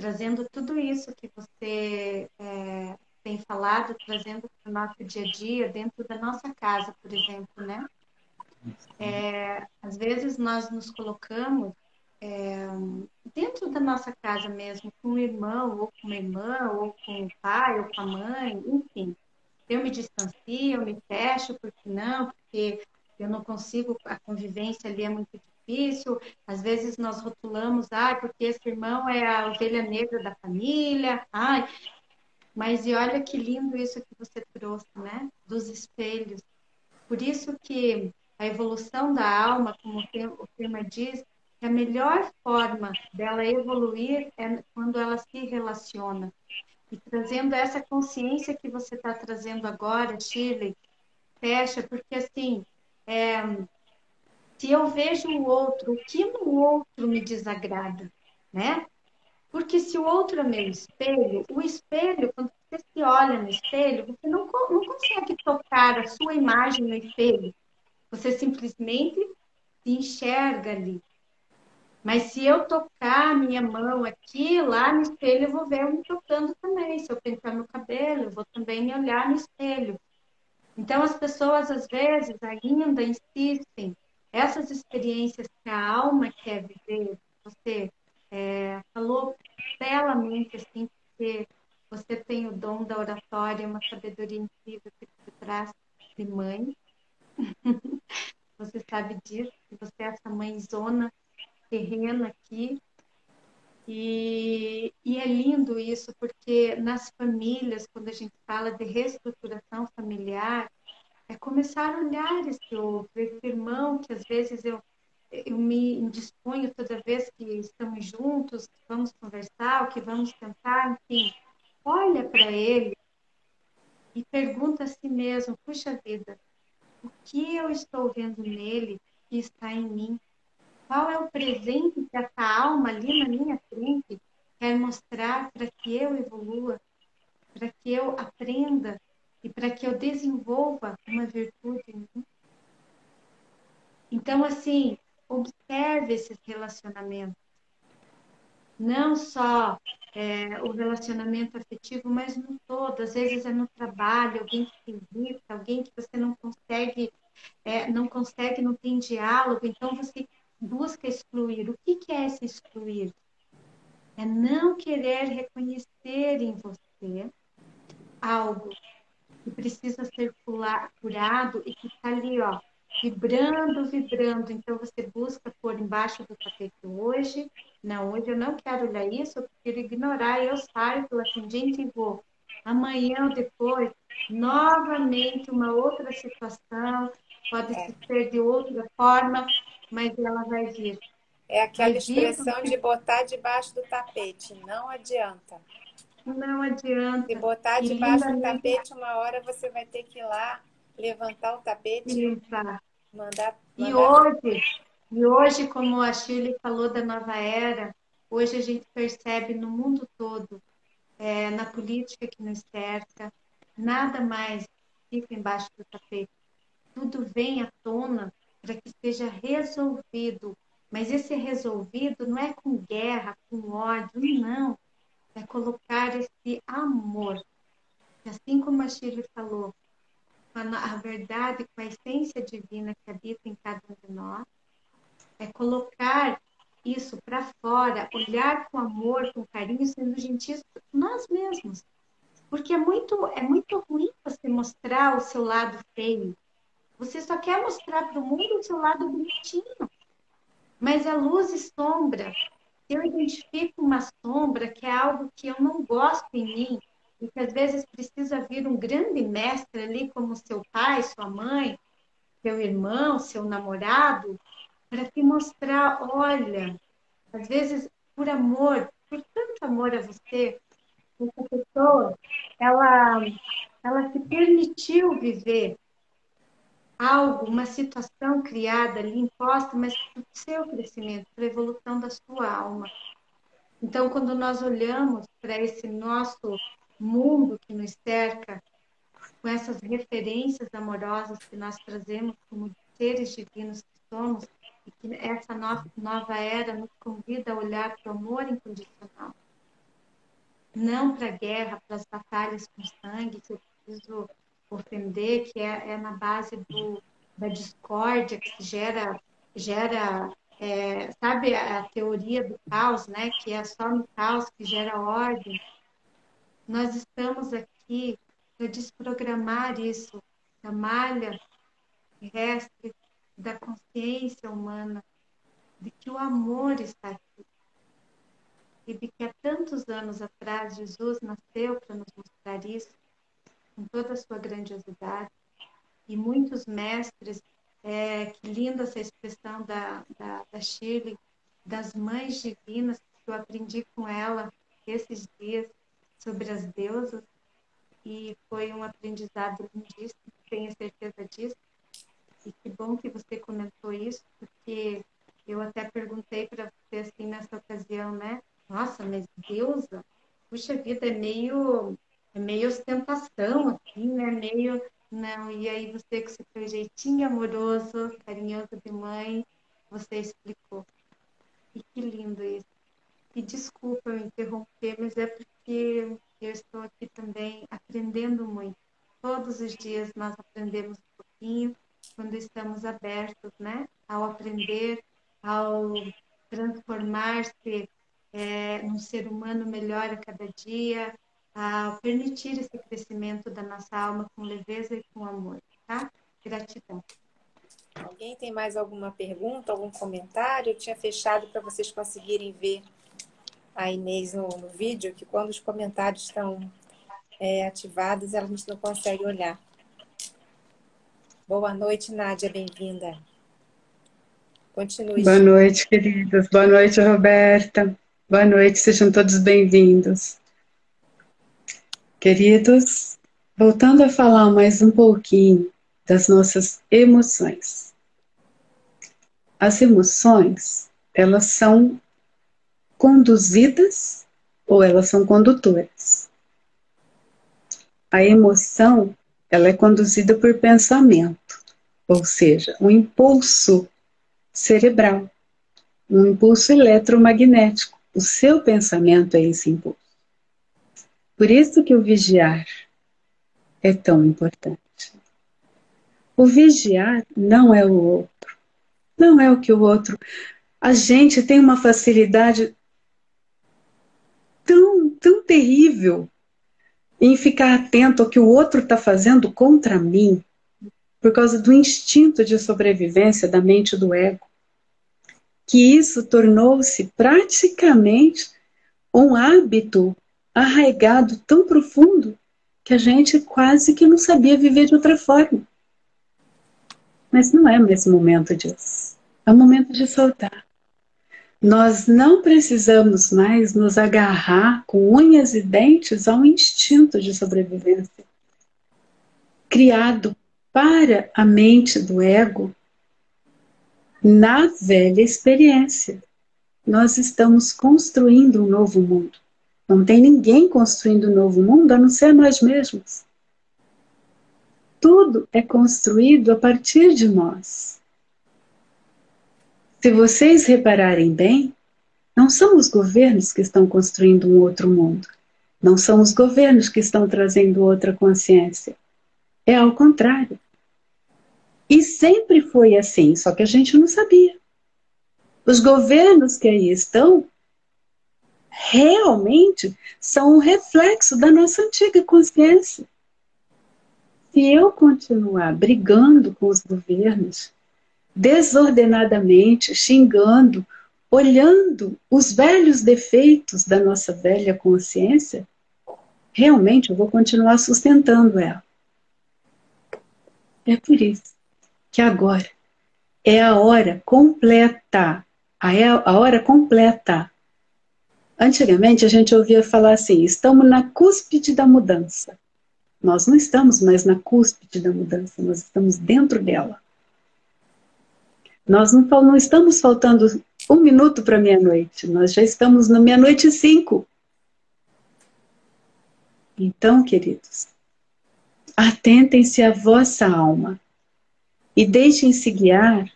trazendo tudo isso que você é, tem falado, trazendo para o nosso dia a dia, dentro da nossa casa, por exemplo, né? É, às vezes nós nos colocamos é, dentro da nossa casa mesmo, com o irmão, ou com uma irmã, ou com o pai, ou com a mãe, enfim. Eu me distancio, eu me fecho, porque não, porque eu não consigo, a convivência ali é muito difícil. Às vezes nós rotulamos, ah, porque esse irmão é a ovelha negra da família, ai. Mas e olha que lindo isso que você trouxe, né? Dos espelhos. Por isso que a evolução da alma, como o tema diz, a melhor forma dela evoluir é quando ela se relaciona. E trazendo essa consciência que você está trazendo agora, Shirley, fecha, porque assim, é, se eu vejo o outro, o que no outro me desagrada, né? Porque se o outro é meu espelho, o espelho, quando você se olha no espelho, você não, não consegue tocar a sua imagem no espelho. Você simplesmente se enxerga ali. Mas se eu tocar a minha mão aqui, lá no espelho, eu vou ver eu me tocando também. Se eu pentear meu cabelo, eu vou também me olhar no espelho. Então, as pessoas, às vezes, ainda insistem essas experiências que a alma quer viver, você é, falou belamente assim, que você tem o dom da oratória, uma sabedoria incrível que você traz de mãe. você sabe disso, você é essa mãezona terrena aqui. E, e é lindo isso, porque nas famílias, quando a gente fala de reestruturação familiar, é começar a olhar esse outro, esse irmão que às vezes eu, eu me indisponho toda vez que estamos juntos, que vamos conversar, que vamos tentar, enfim, olha para ele e pergunta a si mesmo, puxa vida, o que eu estou vendo nele que está em mim? Qual é o presente que essa alma ali na minha frente quer mostrar para que eu evolua, para que eu aprenda e para que eu desenvolva uma virtude em mim. Então, assim, observe esses relacionamentos. Não só é, o relacionamento afetivo, mas no todo. Às vezes é no trabalho, alguém que te irrita, alguém que você não consegue é, não consegue, não tem diálogo, então você busca excluir. O que, que é esse excluir? É não querer reconhecer em você algo que precisa ser curado e que está ali, ó, vibrando, vibrando. Então você busca pôr embaixo do tapete hoje. Não, hoje eu não quero olhar isso, eu prefiro ignorar. Eu saio pela tangente e vou. Amanhã ou depois, novamente uma outra situação, pode é. ser de outra forma, mas ela vai vir. É aquela expressão de botar debaixo do tapete. Não adianta. Não adianta. Se botar debaixo do tapete, uma hora você vai ter que ir lá, levantar o tapete e mandar, mandar. E hoje, e hoje, como a Shirley falou da nova era, hoje a gente percebe no mundo todo, é, na política que nos cerca, nada mais fica embaixo do tapete. Tudo vem à tona para que seja resolvido. Mas esse resolvido não é com guerra, com ódio, não é colocar esse amor. Assim como a Shirley falou, a verdade, com a essência divina que habita em cada um de nós, é colocar isso para fora, olhar com amor, com carinho, sendo gentis nós mesmos. Porque é muito, é muito ruim você mostrar o seu lado feio. Você só quer mostrar para o mundo o seu lado bonitinho. Mas a luz e sombra eu identifico uma sombra que é algo que eu não gosto em mim e que às vezes precisa vir um grande mestre ali, como seu pai, sua mãe, seu irmão, seu namorado, para te mostrar, olha, às vezes por amor, por tanto amor a você, essa pessoa, ela, ela se permitiu viver algo, uma situação criada ali, imposta, mas para o seu crescimento, para a evolução da sua alma. Então, quando nós olhamos para esse nosso mundo que nos cerca, com essas referências amorosas que nós trazemos como seres divinos que somos, e que essa nova era nos convida a olhar para o amor incondicional. Não para a guerra, para as batalhas com sangue, que eu preciso ofender, que é, é na base do, da discórdia que gera, gera é, sabe a teoria do caos, né? Que é só no caos que gera ordem. Nós estamos aqui para desprogramar isso da malha terrestre, da consciência humana, de que o amor está aqui. E de que há tantos anos atrás Jesus nasceu para nos mostrar isso com toda a sua grandiosidade. E muitos mestres, é, que linda essa expressão da, da, da Shirley, das mães divinas, que eu aprendi com ela esses dias sobre as deusas, e foi um aprendizado lindíssimo, tenho certeza disso. E que bom que você comentou isso, porque eu até perguntei para você assim nessa ocasião, né? Nossa, mas deusa? Puxa vida, é meio é meio ostentação, assim, né? Meio. Não, e aí você com seu jeitinho amoroso, carinhoso de mãe, você explicou. E que lindo isso. E desculpa eu interromper, mas é porque eu estou aqui também aprendendo muito. Todos os dias nós aprendemos um pouquinho quando estamos abertos, né? Ao aprender, ao transformar-se é, num ser humano melhor a cada dia, a permitir esse crescimento da nossa alma com leveza e com amor, tá? Gratidão. Alguém tem mais alguma pergunta, algum comentário? Eu tinha fechado para vocês conseguirem ver a Inês no, no, vídeo, que quando os comentários estão é, ativados, a gente não consegue olhar. Boa noite, Nádia, bem-vinda. Continue. Boa noite, queridas. Boa noite, Roberta. Boa noite, sejam todos bem-vindos. Queridos, voltando a falar mais um pouquinho das nossas emoções. As emoções, elas são conduzidas ou elas são condutoras. A emoção, ela é conduzida por pensamento, ou seja, um impulso cerebral, um impulso eletromagnético. O seu pensamento é esse impulso. Por isso que o vigiar é tão importante. O vigiar não é o outro. Não é o que o outro. A gente tem uma facilidade tão, tão terrível em ficar atento ao que o outro está fazendo contra mim, por causa do instinto de sobrevivência da mente do ego, que isso tornou-se praticamente um hábito arraigado tão profundo que a gente quase que não sabia viver de outra forma. Mas não é mais o momento disso. É o momento de soltar. Nós não precisamos mais nos agarrar com unhas e dentes a um instinto de sobrevivência criado para a mente do ego na velha experiência. Nós estamos construindo um novo mundo. Não tem ninguém construindo um novo mundo a não ser nós mesmos. Tudo é construído a partir de nós. Se vocês repararem bem, não são os governos que estão construindo um outro mundo. Não são os governos que estão trazendo outra consciência. É ao contrário. E sempre foi assim, só que a gente não sabia. Os governos que aí estão realmente são um reflexo da nossa antiga consciência. Se eu continuar brigando com os governos, desordenadamente, xingando, olhando os velhos defeitos da nossa velha consciência, realmente eu vou continuar sustentando ela. É por isso que agora é a hora completa, a, é hora completa. Antigamente a gente ouvia falar assim: estamos na cúspide da mudança. Nós não estamos mais na cúspide da mudança, nós estamos dentro dela. Nós não, não estamos faltando um minuto para meia-noite, nós já estamos na meia-noite e cinco. Então, queridos, atentem-se à vossa alma e deixem-se guiar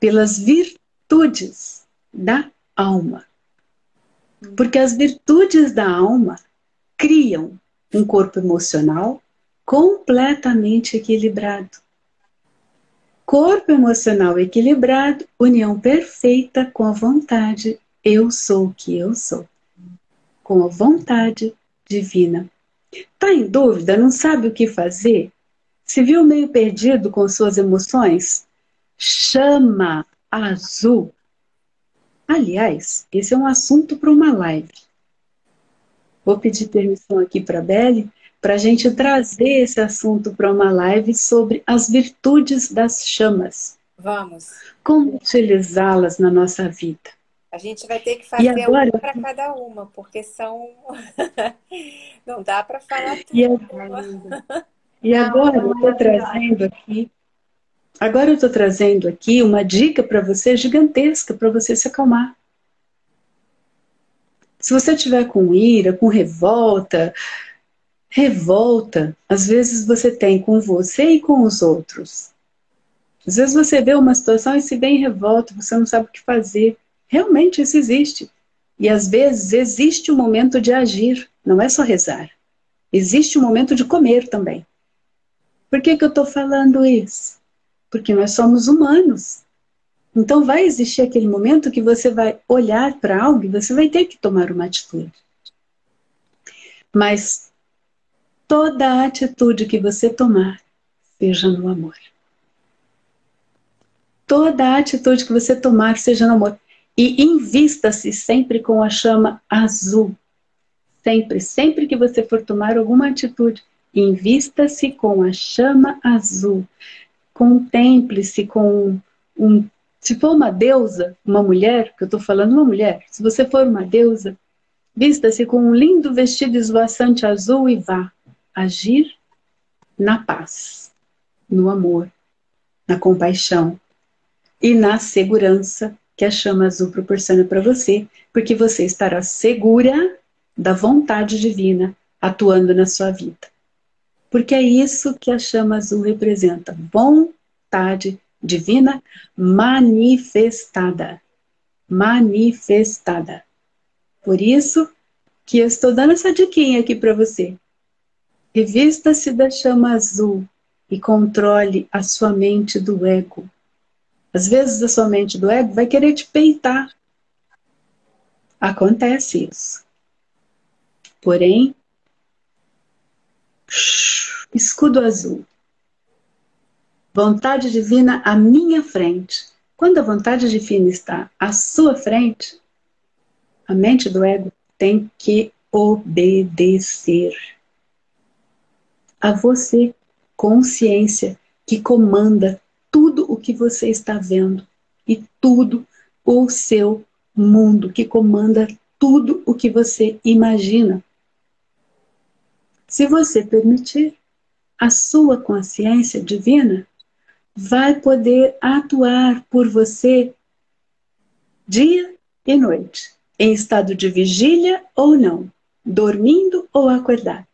pelas virtudes da alma. Porque as virtudes da alma criam um corpo emocional completamente equilibrado. Corpo emocional equilibrado, união perfeita com a vontade eu sou o que eu sou. Com a vontade divina. Tá em dúvida, não sabe o que fazer? Se viu meio perdido com suas emoções? Chama azul. Aliás, esse é um assunto para uma live. Vou pedir permissão aqui para a Belle para a gente trazer esse assunto para uma live sobre as virtudes das chamas. Vamos. Como utilizá-las na nossa vida. A gente vai ter que fazer agora... uma para cada uma, porque são. Não dá para falar tudo. E agora, e agora eu estou trazendo aqui. Agora eu estou trazendo aqui uma dica para você gigantesca para você se acalmar. Se você tiver com ira, com revolta, revolta, às vezes você tem com você e com os outros. Às vezes você vê uma situação e se vem revolta, você não sabe o que fazer. Realmente isso existe. E às vezes existe o um momento de agir, não é só rezar. Existe o um momento de comer também. Por que, que eu estou falando isso? Porque nós somos humanos. Então vai existir aquele momento que você vai olhar para algo e você vai ter que tomar uma atitude. Mas toda atitude que você tomar, seja no amor. Toda atitude que você tomar, seja no amor. E invista-se sempre com a chama azul. Sempre, sempre que você for tomar alguma atitude, invista-se com a chama azul. Contemple-se com um se for uma deusa, uma mulher, que eu estou falando uma mulher, se você for uma deusa, vista-se com um lindo vestido esvoaçante azul e vá agir na paz, no amor, na compaixão e na segurança que a chama azul proporciona para você, porque você estará segura da vontade divina atuando na sua vida. Porque é isso que a chama azul representa: vontade divina manifestada. Manifestada. Por isso que eu estou dando essa diquinha aqui para você. Revista-se da chama azul e controle a sua mente do ego. Às vezes a sua mente do ego vai querer te peitar. Acontece isso. Porém, escudo azul. Vontade divina à minha frente. Quando a vontade divina está à sua frente, a mente do ego tem que obedecer a você, consciência que comanda tudo o que você está vendo e tudo o seu mundo, que comanda tudo o que você imagina. Se você permitir, a sua consciência divina vai poder atuar por você dia e noite, em estado de vigília ou não, dormindo ou acordado.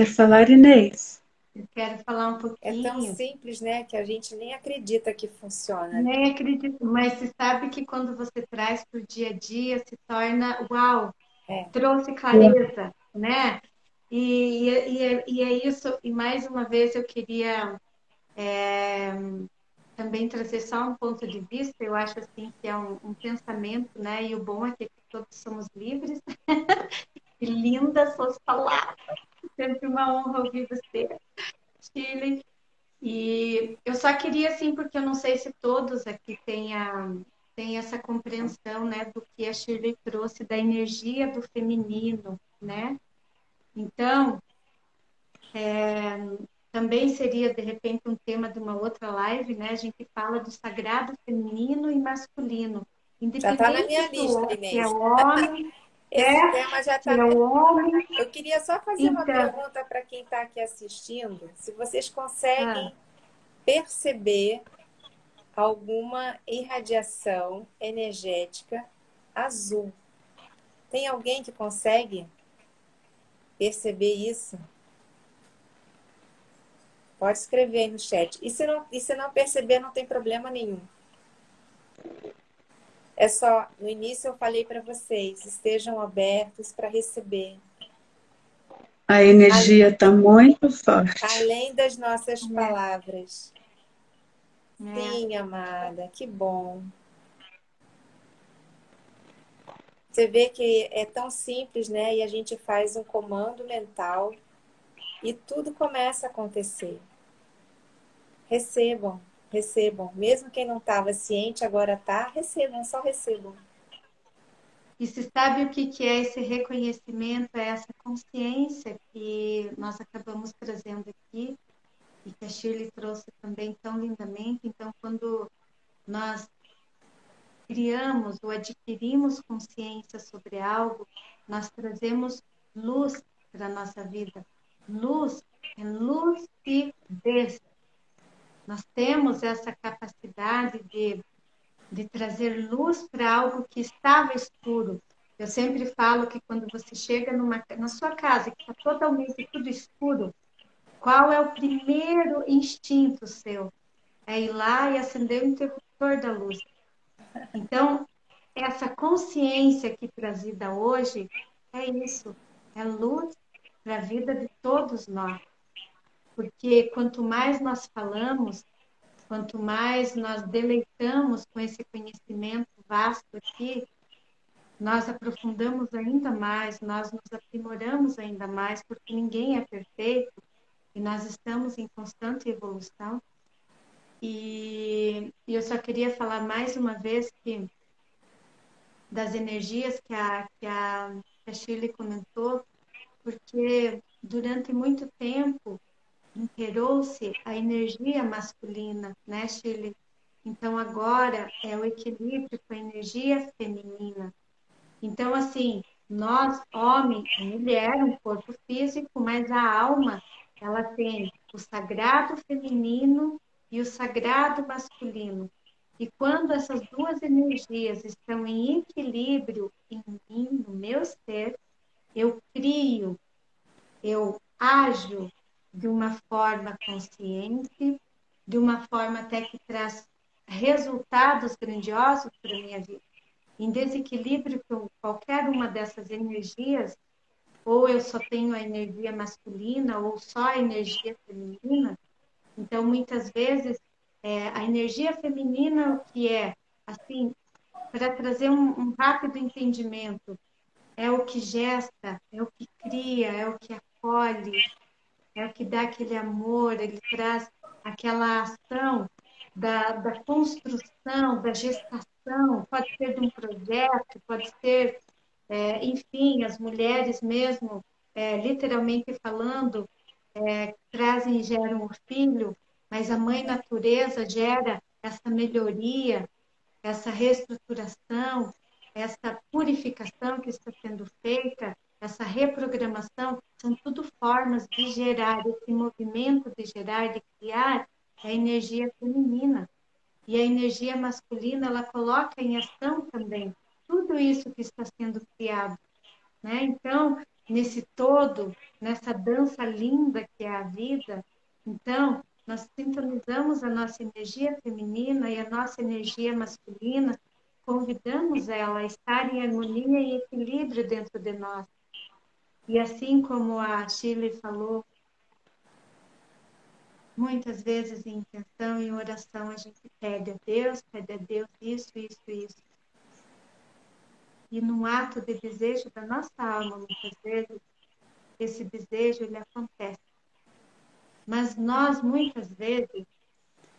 Quer falar, Inês? Eu quero falar um pouquinho. É tão simples, né, que a gente nem acredita que funciona. Nem acredito, mas você sabe que quando você traz para o dia a dia, se torna, uau, é. trouxe clareza, é. né? E, e, é, e, é isso, e mais uma vez eu queria é, também trazer só um ponto de vista, eu acho assim que é um, um pensamento, né? E o bom é que todos somos livres. e lindas suas palavras. Sempre uma honra ouvir você, Chile. E eu só queria, assim, porque eu não sei se todos aqui têm, a, têm essa compreensão, né, do que a Shirley trouxe da energia do feminino, né? Então, é, também seria, de repente, um tema de uma outra live, né? A gente fala do sagrado feminino e masculino. Já está na minha lista, é Inês. é homem, Esse é, tema já está. É. Eu queria só fazer então... uma pergunta para quem está aqui assistindo. Se vocês conseguem ah. perceber alguma irradiação energética azul. Tem alguém que consegue perceber isso? Pode escrever aí no chat. E se não, e se não perceber, não tem problema nenhum. É só, no início eu falei para vocês, estejam abertos para receber. A energia está muito forte. Além das nossas palavras. É. Sim, amada, que bom. Você vê que é tão simples, né? E a gente faz um comando mental e tudo começa a acontecer. Recebam, recebam. Mesmo quem não estava ciente, agora está, recebam, só recebam. E se sabe o que é esse reconhecimento, é essa consciência que nós acabamos trazendo aqui e que a Shirley trouxe também tão lindamente. Então, quando nós criamos ou adquirimos consciência sobre algo, nós trazemos luz para a nossa vida. Luz é luz lucidez. Nós temos essa capacidade de, de trazer luz para algo que estava escuro. Eu sempre falo que quando você chega numa, na sua casa, que está totalmente tudo escuro, qual é o primeiro instinto seu? É ir lá e acender o interruptor da luz. Então, essa consciência aqui trazida hoje é isso, é luz para a vida de todos nós. Porque quanto mais nós falamos, quanto mais nós deleitamos com esse conhecimento vasto aqui, nós aprofundamos ainda mais, nós nos aprimoramos ainda mais, porque ninguém é perfeito e nós estamos em constante evolução. E, eu só queria falar mais uma vez que das energias que a, que a, que a Shirley comentou, porque durante muito tempo imperou-se a energia masculina, né, Shirley? Então agora é o equilíbrio com a energia feminina. Então, assim, nós, homem e mulher, um corpo físico, mas a alma, ela tem o sagrado feminino e o sagrado masculino. E quando essas duas energias estão em equilíbrio em mim, no meu ser, eu crio, eu ajo de uma forma consciente, de uma forma até que traz resultados grandiosos para a minha vida. Em desequilíbrio com qualquer uma dessas energias, ou eu só tenho a energia masculina, ou só a energia feminina. Então, muitas vezes, é, a energia feminina, que é? Assim, para trazer um, um rápido entendimento, é o que gesta, é o que cria, é o que acolhe, é o que dá aquele amor, ele traz aquela ação da, da construção, da gestação, pode ser de um projeto, pode ser, é, enfim, as mulheres mesmo, é, literalmente falando, é, trazem e geram o filho, mas a mãe natureza gera essa melhoria, essa reestruturação, essa purificação que está sendo feita, essa reprogramação, são tudo formas de gerar, esse movimento de gerar, de criar, a energia feminina. E a energia masculina, ela coloca em ação também tudo isso que está sendo criado. Né? Então, nesse todo, nessa dança linda que é a vida, então, nós sintonizamos a nossa energia feminina e a nossa energia masculina, convidamos ela a estar em harmonia e equilíbrio dentro de nós. E assim como a Shirley falou, muitas vezes em intenção e oração a gente pede a Deus, pede a Deus isso, isso, isso. E no ato de desejo da nossa alma, muitas vezes, esse desejo ele acontece. Mas nós, muitas vezes,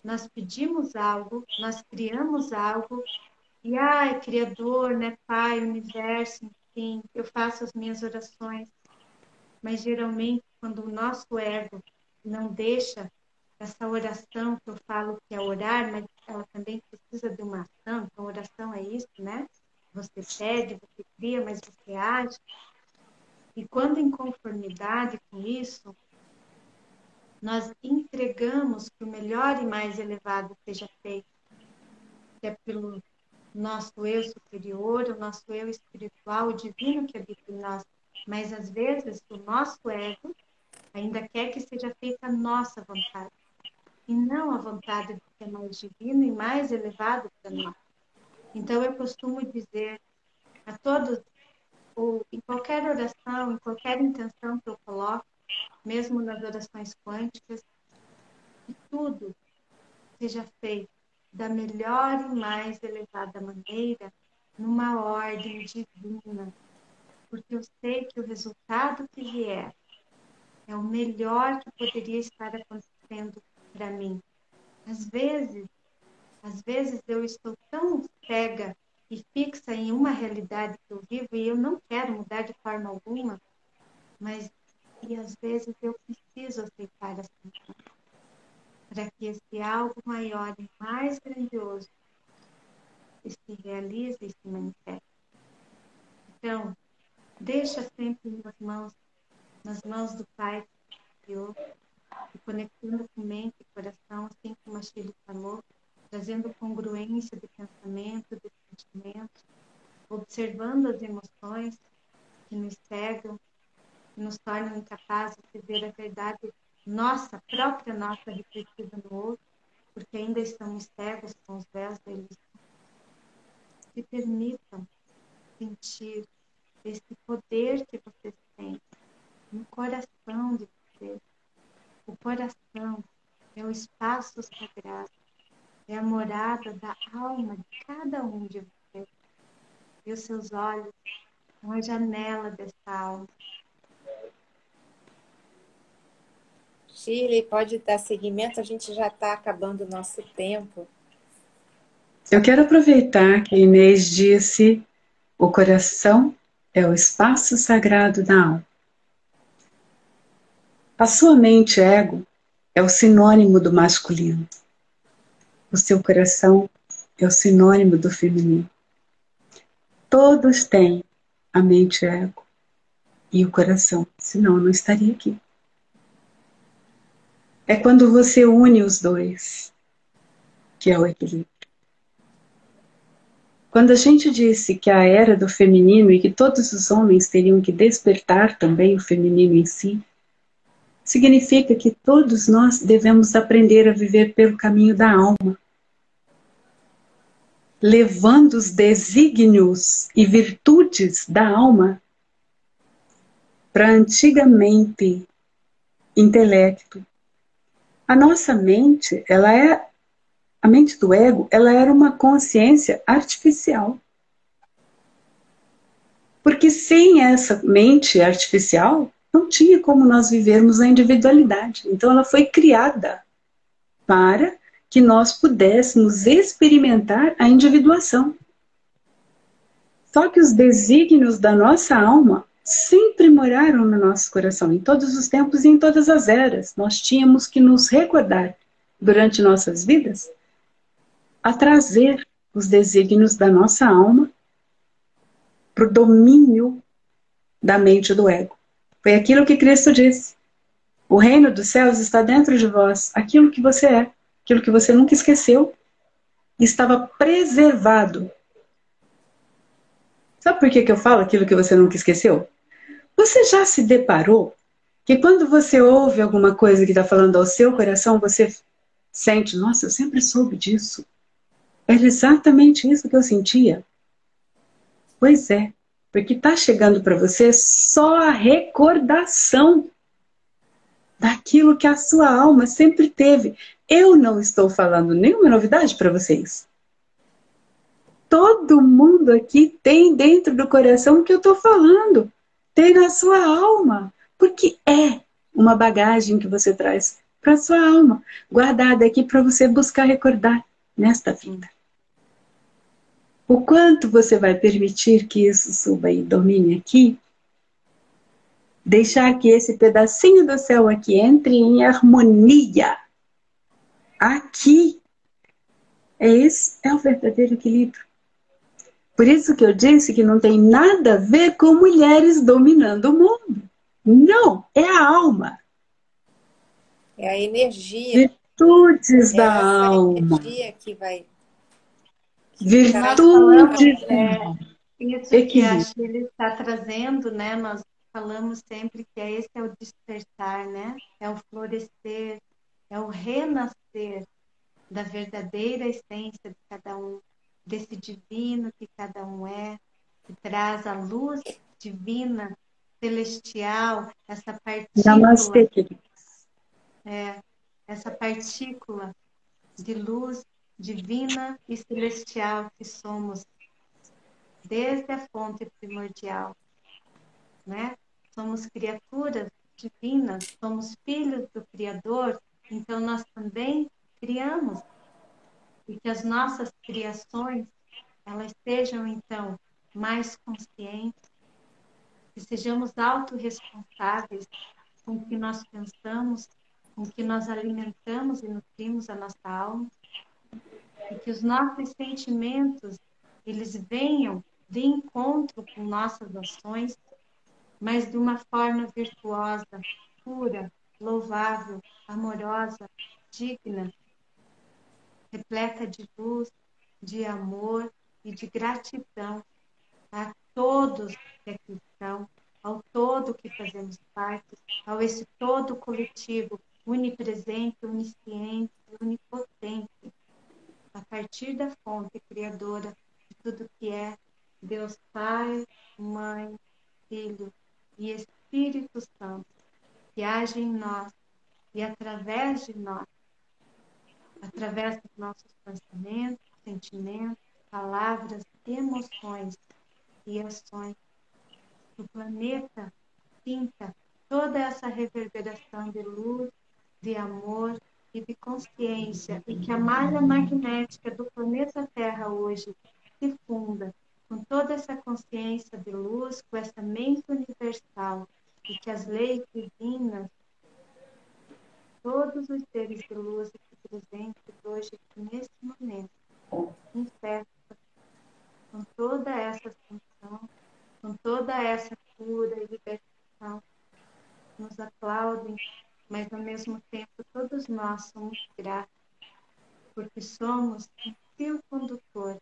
nós pedimos algo, nós criamos algo, e ai, Criador, né, Pai, Universo, enfim, eu faço as minhas orações mas geralmente quando o nosso ego não deixa essa oração que eu falo que é orar, mas ela também precisa de uma ação, então oração é isso, né? Você pede, você cria, mas você age. E quando em conformidade com isso, nós entregamos que o melhor e mais elevado seja feito, que é pelo nosso eu superior, o nosso eu espiritual, o divino que habita em nós, mas às vezes o nosso ego ainda quer que seja feita a nossa vontade e não a vontade do que é mais divino e mais elevado para nós. Então eu costumo dizer a todos, ou em qualquer oração, em qualquer intenção que eu coloco, mesmo nas orações quânticas, que tudo seja feito da melhor e mais elevada maneira, numa ordem divina, porque eu sei que o resultado que vier é o melhor que poderia estar acontecendo para mim. Às vezes, às vezes eu estou tão cega e fixa em uma realidade que eu vivo e eu não quero mudar de forma alguma, mas e às vezes eu preciso aceitar essa mudança para que esse algo maior e mais grandioso se realize e se manifeste. Então, Deixa sempre nas mãos, nas mãos do Pai que criou, e conectando com mente e coração, assim como a Chile falou, trazendo congruência de pensamento, de sentimento, observando as emoções que nos cegam, que nos tornam incapazes de ver a verdade nossa, própria nossa, refletida no outro, porque ainda estamos cegos com os véus ilusão. Se permitam sentir esse poder que vocês têm no coração de vocês. O coração é o espaço sagrado, é a morada da alma de cada um de vocês. E os seus olhos são a janela dessa alma. Shirley, pode dar seguimento, a gente já está acabando o nosso tempo. Eu quero aproveitar que Inês disse o coração é o espaço sagrado da alma. A sua mente ego é o sinônimo do masculino. O seu coração é o sinônimo do feminino. Todos têm a mente ego e o coração, senão eu não estaria aqui. É quando você une os dois que é o equilíbrio. Quando a gente disse que a era do feminino e que todos os homens teriam que despertar também o feminino em si, significa que todos nós devemos aprender a viver pelo caminho da alma, levando os desígnios e virtudes da alma para antigamente intelecto. A nossa mente, ela é a mente do ego, ela era uma consciência artificial. Porque sem essa mente artificial, não tinha como nós vivermos a individualidade. Então ela foi criada para que nós pudéssemos experimentar a individuação. Só que os desígnios da nossa alma sempre moraram no nosso coração, em todos os tempos e em todas as eras. Nós tínhamos que nos recordar, durante nossas vidas, a trazer os desígnios da nossa alma para o domínio da mente do ego. Foi aquilo que Cristo disse. O reino dos céus está dentro de vós, aquilo que você é, aquilo que você nunca esqueceu, estava preservado. Sabe por que, que eu falo aquilo que você nunca esqueceu? Você já se deparou que quando você ouve alguma coisa que está falando ao seu coração, você sente, nossa, eu sempre soube disso. Era exatamente isso que eu sentia. Pois é, porque está chegando para você só a recordação daquilo que a sua alma sempre teve. Eu não estou falando nenhuma novidade para vocês. Todo mundo aqui tem dentro do coração o que eu estou falando. Tem na sua alma. Porque é uma bagagem que você traz para a sua alma, guardada aqui para você buscar recordar nesta vida. O quanto você vai permitir que isso suba e domine aqui? Deixar que esse pedacinho do céu aqui entre em harmonia. Aqui. É esse é o verdadeiro equilíbrio. Por isso que eu disse que não tem nada a ver com mulheres dominando o mundo. Não, é a alma. É a energia. Virtudes é da alma. energia que vai Virtude. É, isso Equilíbrio. que a Chile está trazendo, né? Nós falamos sempre que é esse é o despertar, né? É o florescer, é o renascer da verdadeira essência de cada um, desse divino que cada um é, que traz a luz divina, celestial, essa partícula. Namastê, é, essa partícula de luz divina e celestial que somos desde a fonte primordial, né? Somos criaturas divinas, somos filhos do Criador, então nós também criamos e que as nossas criações elas sejam então mais conscientes, que sejamos autorresponsáveis com o que nós pensamos, com que nós alimentamos e nutrimos a nossa alma, e que os nossos sentimentos eles venham de encontro com nossas ações, mas de uma forma virtuosa, pura, louvável, amorosa, digna, repleta de luz, de amor e de gratidão a todos que aqui estão, ao todo que fazemos parte, ao esse todo coletivo, unipresente, onisciente, onipotente, a partir da fonte criadora de tudo que é Deus Pai, Mãe, Filho e Espírito Santo, que age em nós e através de nós, através dos nossos pensamentos, sentimentos, palavras, emoções e ações. O planeta sinta toda essa reverberação de luz, de amor e de consciência e que a malha magnética do planeta Terra hoje se funda com toda essa consciência de luz, com essa mente universal e que as leis divinas, todos os seres de luz aqui presentes hoje, nesse momento, em festa, com toda essa ascensão, com toda essa cura e libertação, nos aplaudem mas ao mesmo tempo todos nós somos gratos, porque somos um fio condutor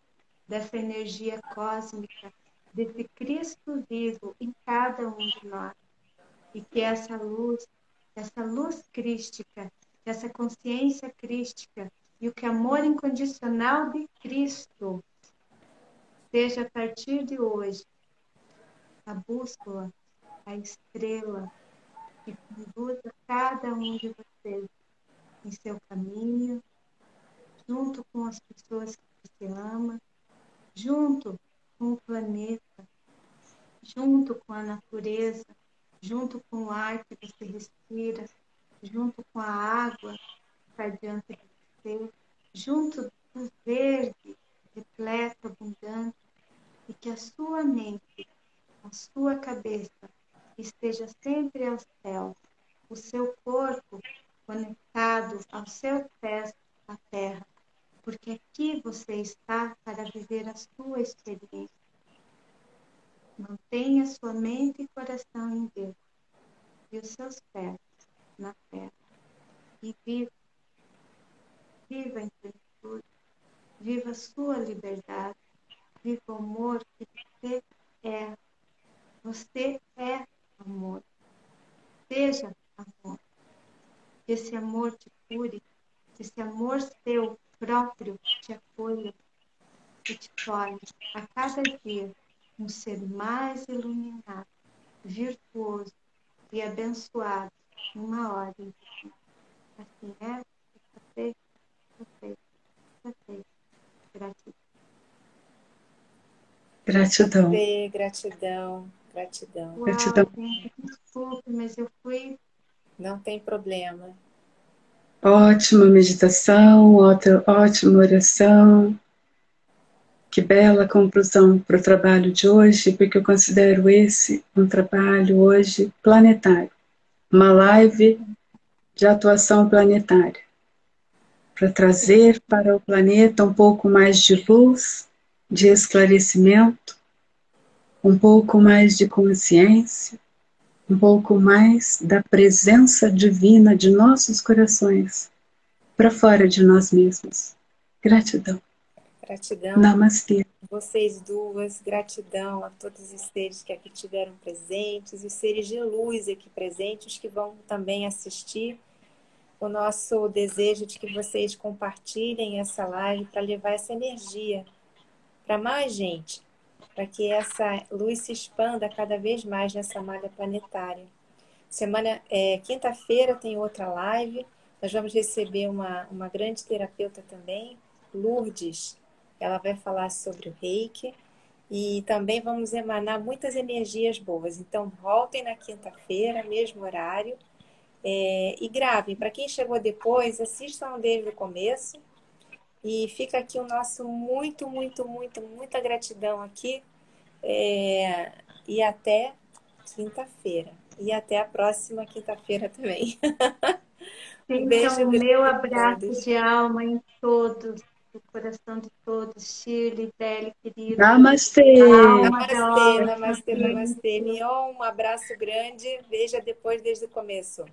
dessa energia cósmica, desse Cristo vivo em cada um de nós. E que essa luz, essa luz crística, essa consciência crística e o que amor incondicional de Cristo seja a partir de hoje a bússola, a estrela que conduza cada um de vocês em seu caminho, junto com as pessoas que você ama, junto com o planeta, junto com a natureza, junto com o ar que você respira, junto com a água que está diante de você, junto do verde, repleto, abundante, e que a sua mente, a sua cabeça esteja sempre ao céu, o seu corpo conectado aos seus pés à terra, porque aqui você está para viver a sua experiência. Mantenha sua mente e coração em Deus e os seus pés na terra. E viva, viva em plenitude, viva a sua liberdade, viva o amor que você é. Você é amor. Seja amor. Esse amor te cure, esse amor seu próprio te acolha e te torne a cada dia um ser mais iluminado, virtuoso e abençoado numa ordem. Assim é, você, você, você. Gratidão. Gratidão. Gratidão, gratidão. Uau, Gratidão. desculpe, mas eu fui Não tem problema. Ótima meditação, outra, ótima oração. Que bela conclusão para o trabalho de hoje, porque eu considero esse um trabalho hoje planetário. Uma live de atuação planetária. Para trazer para o planeta um pouco mais de luz, de esclarecimento, um pouco mais de consciência, um pouco mais da presença divina de nossos corações para fora de nós mesmos. Gratidão. Gratidão. Namastê. Vocês duas, gratidão a todos os seres que aqui tiveram presentes, os seres de luz aqui presentes, que vão também assistir. O nosso desejo de que vocês compartilhem essa live para levar essa energia para mais gente, para que essa luz se expanda cada vez mais nessa malha planetária. Semana, é, quinta-feira tem outra live. Nós vamos receber uma, uma grande terapeuta também, Lourdes. Ela vai falar sobre o reiki e também vamos emanar muitas energias boas. Então, voltem na quinta-feira, mesmo horário, é, e gravem. Para quem chegou depois, assistam desde o começo. E fica aqui o nosso muito, muito, muito, muita gratidão aqui. É, e até quinta-feira. E até a próxima quinta-feira também. um então, beijo o meu abraço de alma em todos do coração de todos, Shirley, Belle, querido. Namastê. Namastê, namastê, namastê. Mion, um abraço grande. Veja depois desde o começo.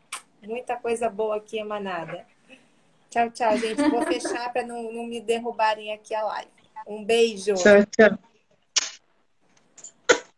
Muita coisa boa aqui emanada. Tchau, tchau, gente. Vou fechar para não, não me derrubarem aqui a live. Um beijo. Tchau, tchau.